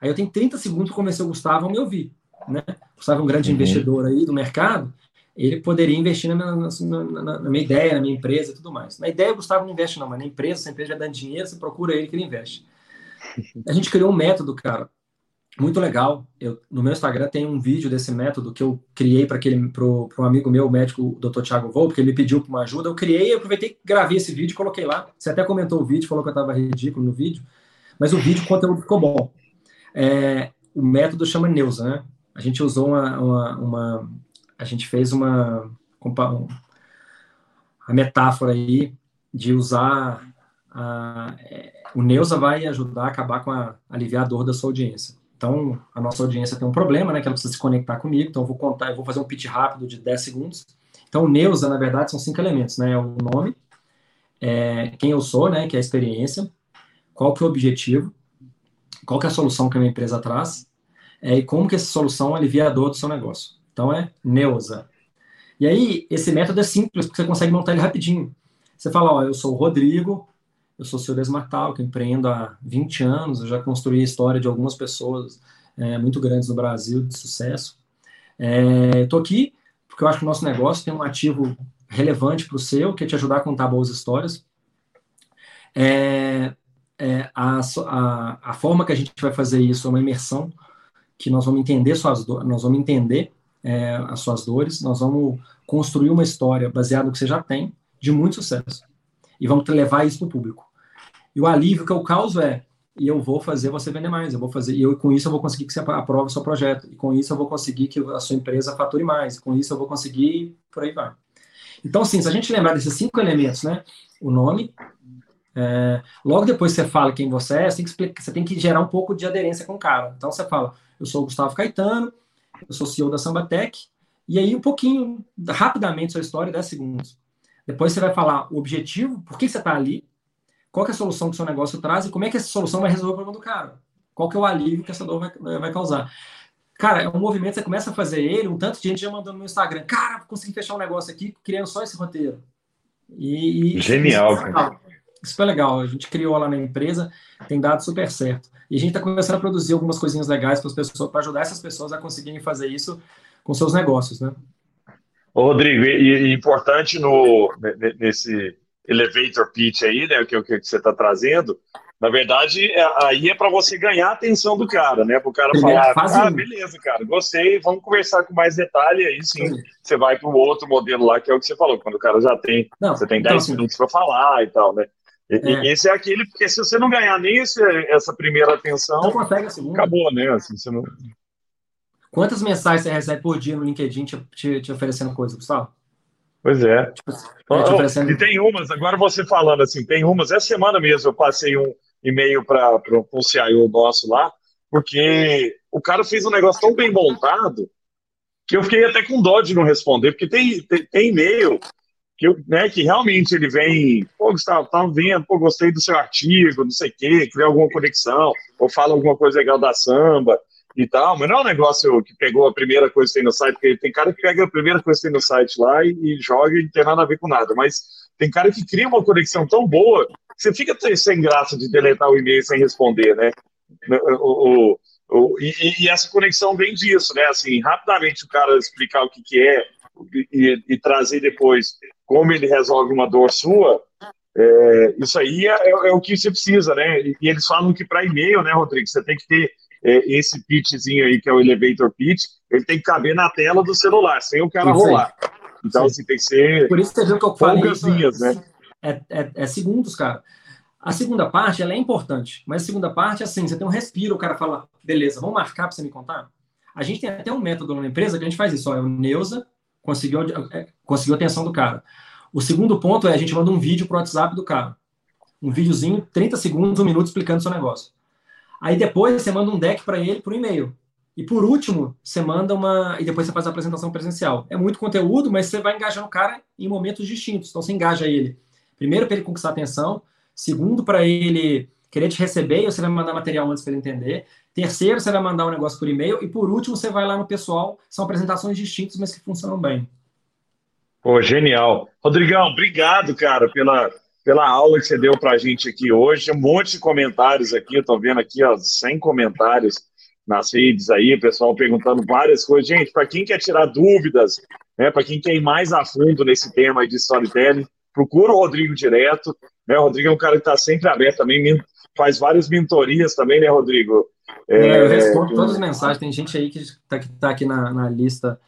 Aí eu tenho 30 segundos para convencer o Gustavo a me ouvir. Né? O Gustavo é um grande uhum. investidor aí do mercado, ele poderia investir na minha, na, na, na minha, ideia, na minha empresa e tudo mais. Na ideia, o Gustavo não investe, não, mas na empresa, se a empresa já dando dinheiro, você procura ele que ele investe. A gente criou um método, cara, muito legal. Eu, no meu Instagram tem um vídeo desse método que eu criei para aquele pro, pro amigo meu, o médico o Dr. Thiago Volpe, que ele me pediu uma ajuda. Eu criei, aproveitei, gravei esse vídeo, coloquei lá. Você até comentou o vídeo, falou que eu estava ridículo no vídeo, mas o vídeo, o conteúdo ficou bom. É, o método chama Neuza, né? A gente usou uma, uma, uma a gente fez uma, uma a metáfora aí de usar a, é, o Neuza vai ajudar a acabar com a aliviar a dor da sua audiência. Então, a nossa audiência tem um problema, né, que ela precisa se conectar comigo, então eu vou contar, eu vou fazer um pitch rápido de 10 segundos. Então, Neuza, na verdade, são cinco elementos, né, é o nome, é quem eu sou, né, que é a experiência, qual que é o objetivo, qual que é a solução que a minha empresa traz, é, e como que essa solução alivia a dor do seu negócio. Então, é Neuza. E aí, esse método é simples, porque você consegue montar ele rapidinho. Você fala, ó, eu sou o Rodrigo, eu sou da Smart Talk, empreendo há 20 anos, eu já construí a história de algumas pessoas é, muito grandes no Brasil de sucesso. É, Estou aqui porque eu acho que o nosso negócio tem um ativo relevante para o seu, que é te ajudar a contar boas histórias. É, é, a, a, a, forma que a gente vai fazer isso é uma imersão, que nós vamos entender suas dores, nós vamos entender é, as suas dores, nós vamos construir uma história baseada no que você já tem, de muito sucesso. E vamos levar isso para o público. E o alívio que eu causo é, e eu vou fazer você vender mais, eu vou fazer, e eu, com isso eu vou conseguir que você aprove o seu projeto, e com isso eu vou conseguir que a sua empresa fature mais, com isso eu vou conseguir, por aí vai. Então, assim, se a gente lembrar desses cinco elementos, né, o nome, é, logo depois você fala quem você é, você tem, que explicar, você tem que gerar um pouco de aderência com o cara. Então, você fala, eu sou o Gustavo Caetano, eu sou CEO da Sambatec, e aí um pouquinho, rapidamente, sua história, 10 segundos. Depois você vai falar o objetivo, por que você está ali, qual é a solução que o seu negócio traz e como é que essa solução vai resolver o problema do cara. Qual que é o alívio que essa dor vai, vai causar. Cara, é um movimento, você começa a fazer ele, um tanto de gente já mandou no Instagram, cara, consegui fechar um negócio aqui criando só esse roteiro. E, Genial, isso, cara. Isso foi legal. A gente criou lá na empresa, tem dado super certo. E a gente está começando a produzir algumas coisinhas legais para as pessoas, para ajudar essas pessoas a conseguirem fazer isso com seus negócios, né? Ô, Rodrigo, e, e importante no, nesse elevator pitch aí, né, que é o que você está trazendo, na verdade, é, aí é para você ganhar a atenção do cara, né? Para o cara falar, ah, beleza, cara, gostei, vamos conversar com mais detalhe, aí sim, sim. você vai para o outro modelo lá, que é o que você falou, quando o cara já tem, não, você tem 10 então, minutos para falar e tal, né? É. Esse é aquele, porque se você não ganhar nem esse, essa primeira atenção, não consegue a segunda. acabou, né? Assim, você não... Quantas mensagens você recebe por dia no LinkedIn te, te, te oferecendo coisa, Gustavo? Pois é. Tipo, oferecendo... E tem umas, agora você falando assim, tem umas, essa semana mesmo eu passei um e-mail para um CIO nosso lá, porque o cara fez um negócio tão bem montado que eu fiquei até com dó de não responder, porque tem, tem, tem e-mail que, eu, né, que realmente ele vem, pô, Gustavo, tava tá vendo, pô, gostei do seu artigo, não sei o quê, criou alguma conexão, ou fala alguma coisa legal da samba e tal, mas não é um negócio que pegou a primeira coisa que tem no site, porque tem cara que pega a primeira coisa que tem no site lá e, e joga e não tem nada a ver com nada, mas tem cara que cria uma conexão tão boa que você fica sem graça de deletar o e-mail sem responder, né? O, o, o e, e, essa conexão vem disso, né? Assim, rapidamente o cara explicar o que, que é e, e trazer depois como ele resolve uma dor sua, é, isso aí é, é, o que você precisa, né? E, e eles falam que para e-mail, né, Rodrigo, você tem que ter é, esse pitchzinho aí, que é o elevator pitch, ele tem que caber na tela do celular, sem o cara rolar. Então, assim, tem que ser. Por isso que eu falei. Linhas, né? É, é, é, segundos, cara. A segunda parte, ela é importante, mas a segunda parte, assim, você tem um respiro, o cara fala, beleza, vamos marcar para você me contar? A gente tem até um método na empresa que a gente faz isso, ó, é o Neuza, conseguiu, é, conseguiu a atenção do cara. O segundo ponto é a gente manda um vídeo pro WhatsApp do cara. Um videozinho, 30 segundos, um minuto explicando o seu negócio. Aí depois você manda um deck para ele por e-mail. E por último, você manda uma. E depois você faz a apresentação presencial. É muito conteúdo, mas você vai engajando o cara em momentos distintos. Então você engaja ele. Primeiro, para ele conquistar atenção. Segundo, para ele querer te receber e você vai mandar material antes para ele entender. Terceiro, você vai mandar um negócio por e-mail. E por último, você vai lá no pessoal. São apresentações distintas, mas que funcionam bem. Pô, genial. Rodrigão, obrigado, cara, pela, pela aula que você deu para a gente aqui hoje. Um monte de comentários aqui. Eu estou vendo aqui, ó, 100 comentários nas redes aí, o pessoal perguntando várias coisas. Gente, para quem quer tirar dúvidas, né, para quem quer ir mais a fundo nesse tema de storytelling, procura o Rodrigo direto. Né? O Rodrigo é um cara que está sempre aberto também, faz várias mentorias também, né, Rodrigo? É, eu respondo todas as mensagens. Tem gente aí que está tá aqui na, na lista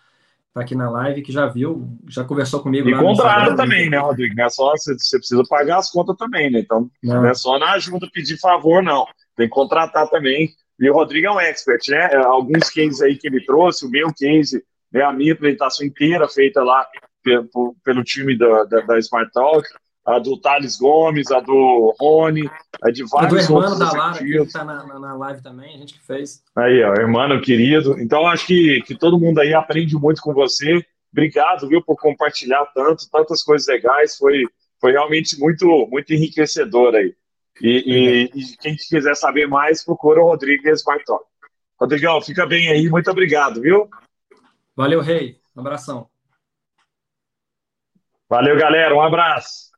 tá aqui na live, que já viu, já conversou comigo. E contrata também, né, Rodrigo? Não é só você, você, precisa pagar as contas também, né? Então, não. não é só na ajuda pedir favor, não. Tem que contratar também. E o Rodrigo é um expert, né? É, alguns cases aí que ele trouxe, o meu case, né, a minha apresentação inteira feita lá pelo, pelo time da, da, da Smart Talk, a do Thales Gomes, a do Rony, a de vários a do outros da Lara, que está na, na, live também, a gente que fez. Aí, ó, irmão querido. Então, acho que, que todo mundo aí aprende muito com você. Obrigado, viu, por compartilhar tanto, tantas coisas legais. Foi, foi realmente muito, muito enriquecedor aí. E, e, e quem quiser saber mais, procura o Rodrigues Bartol. Rodrigão, fica bem aí. Muito obrigado, viu? Valeu, Rei. Um abração. Valeu, galera. Um abraço.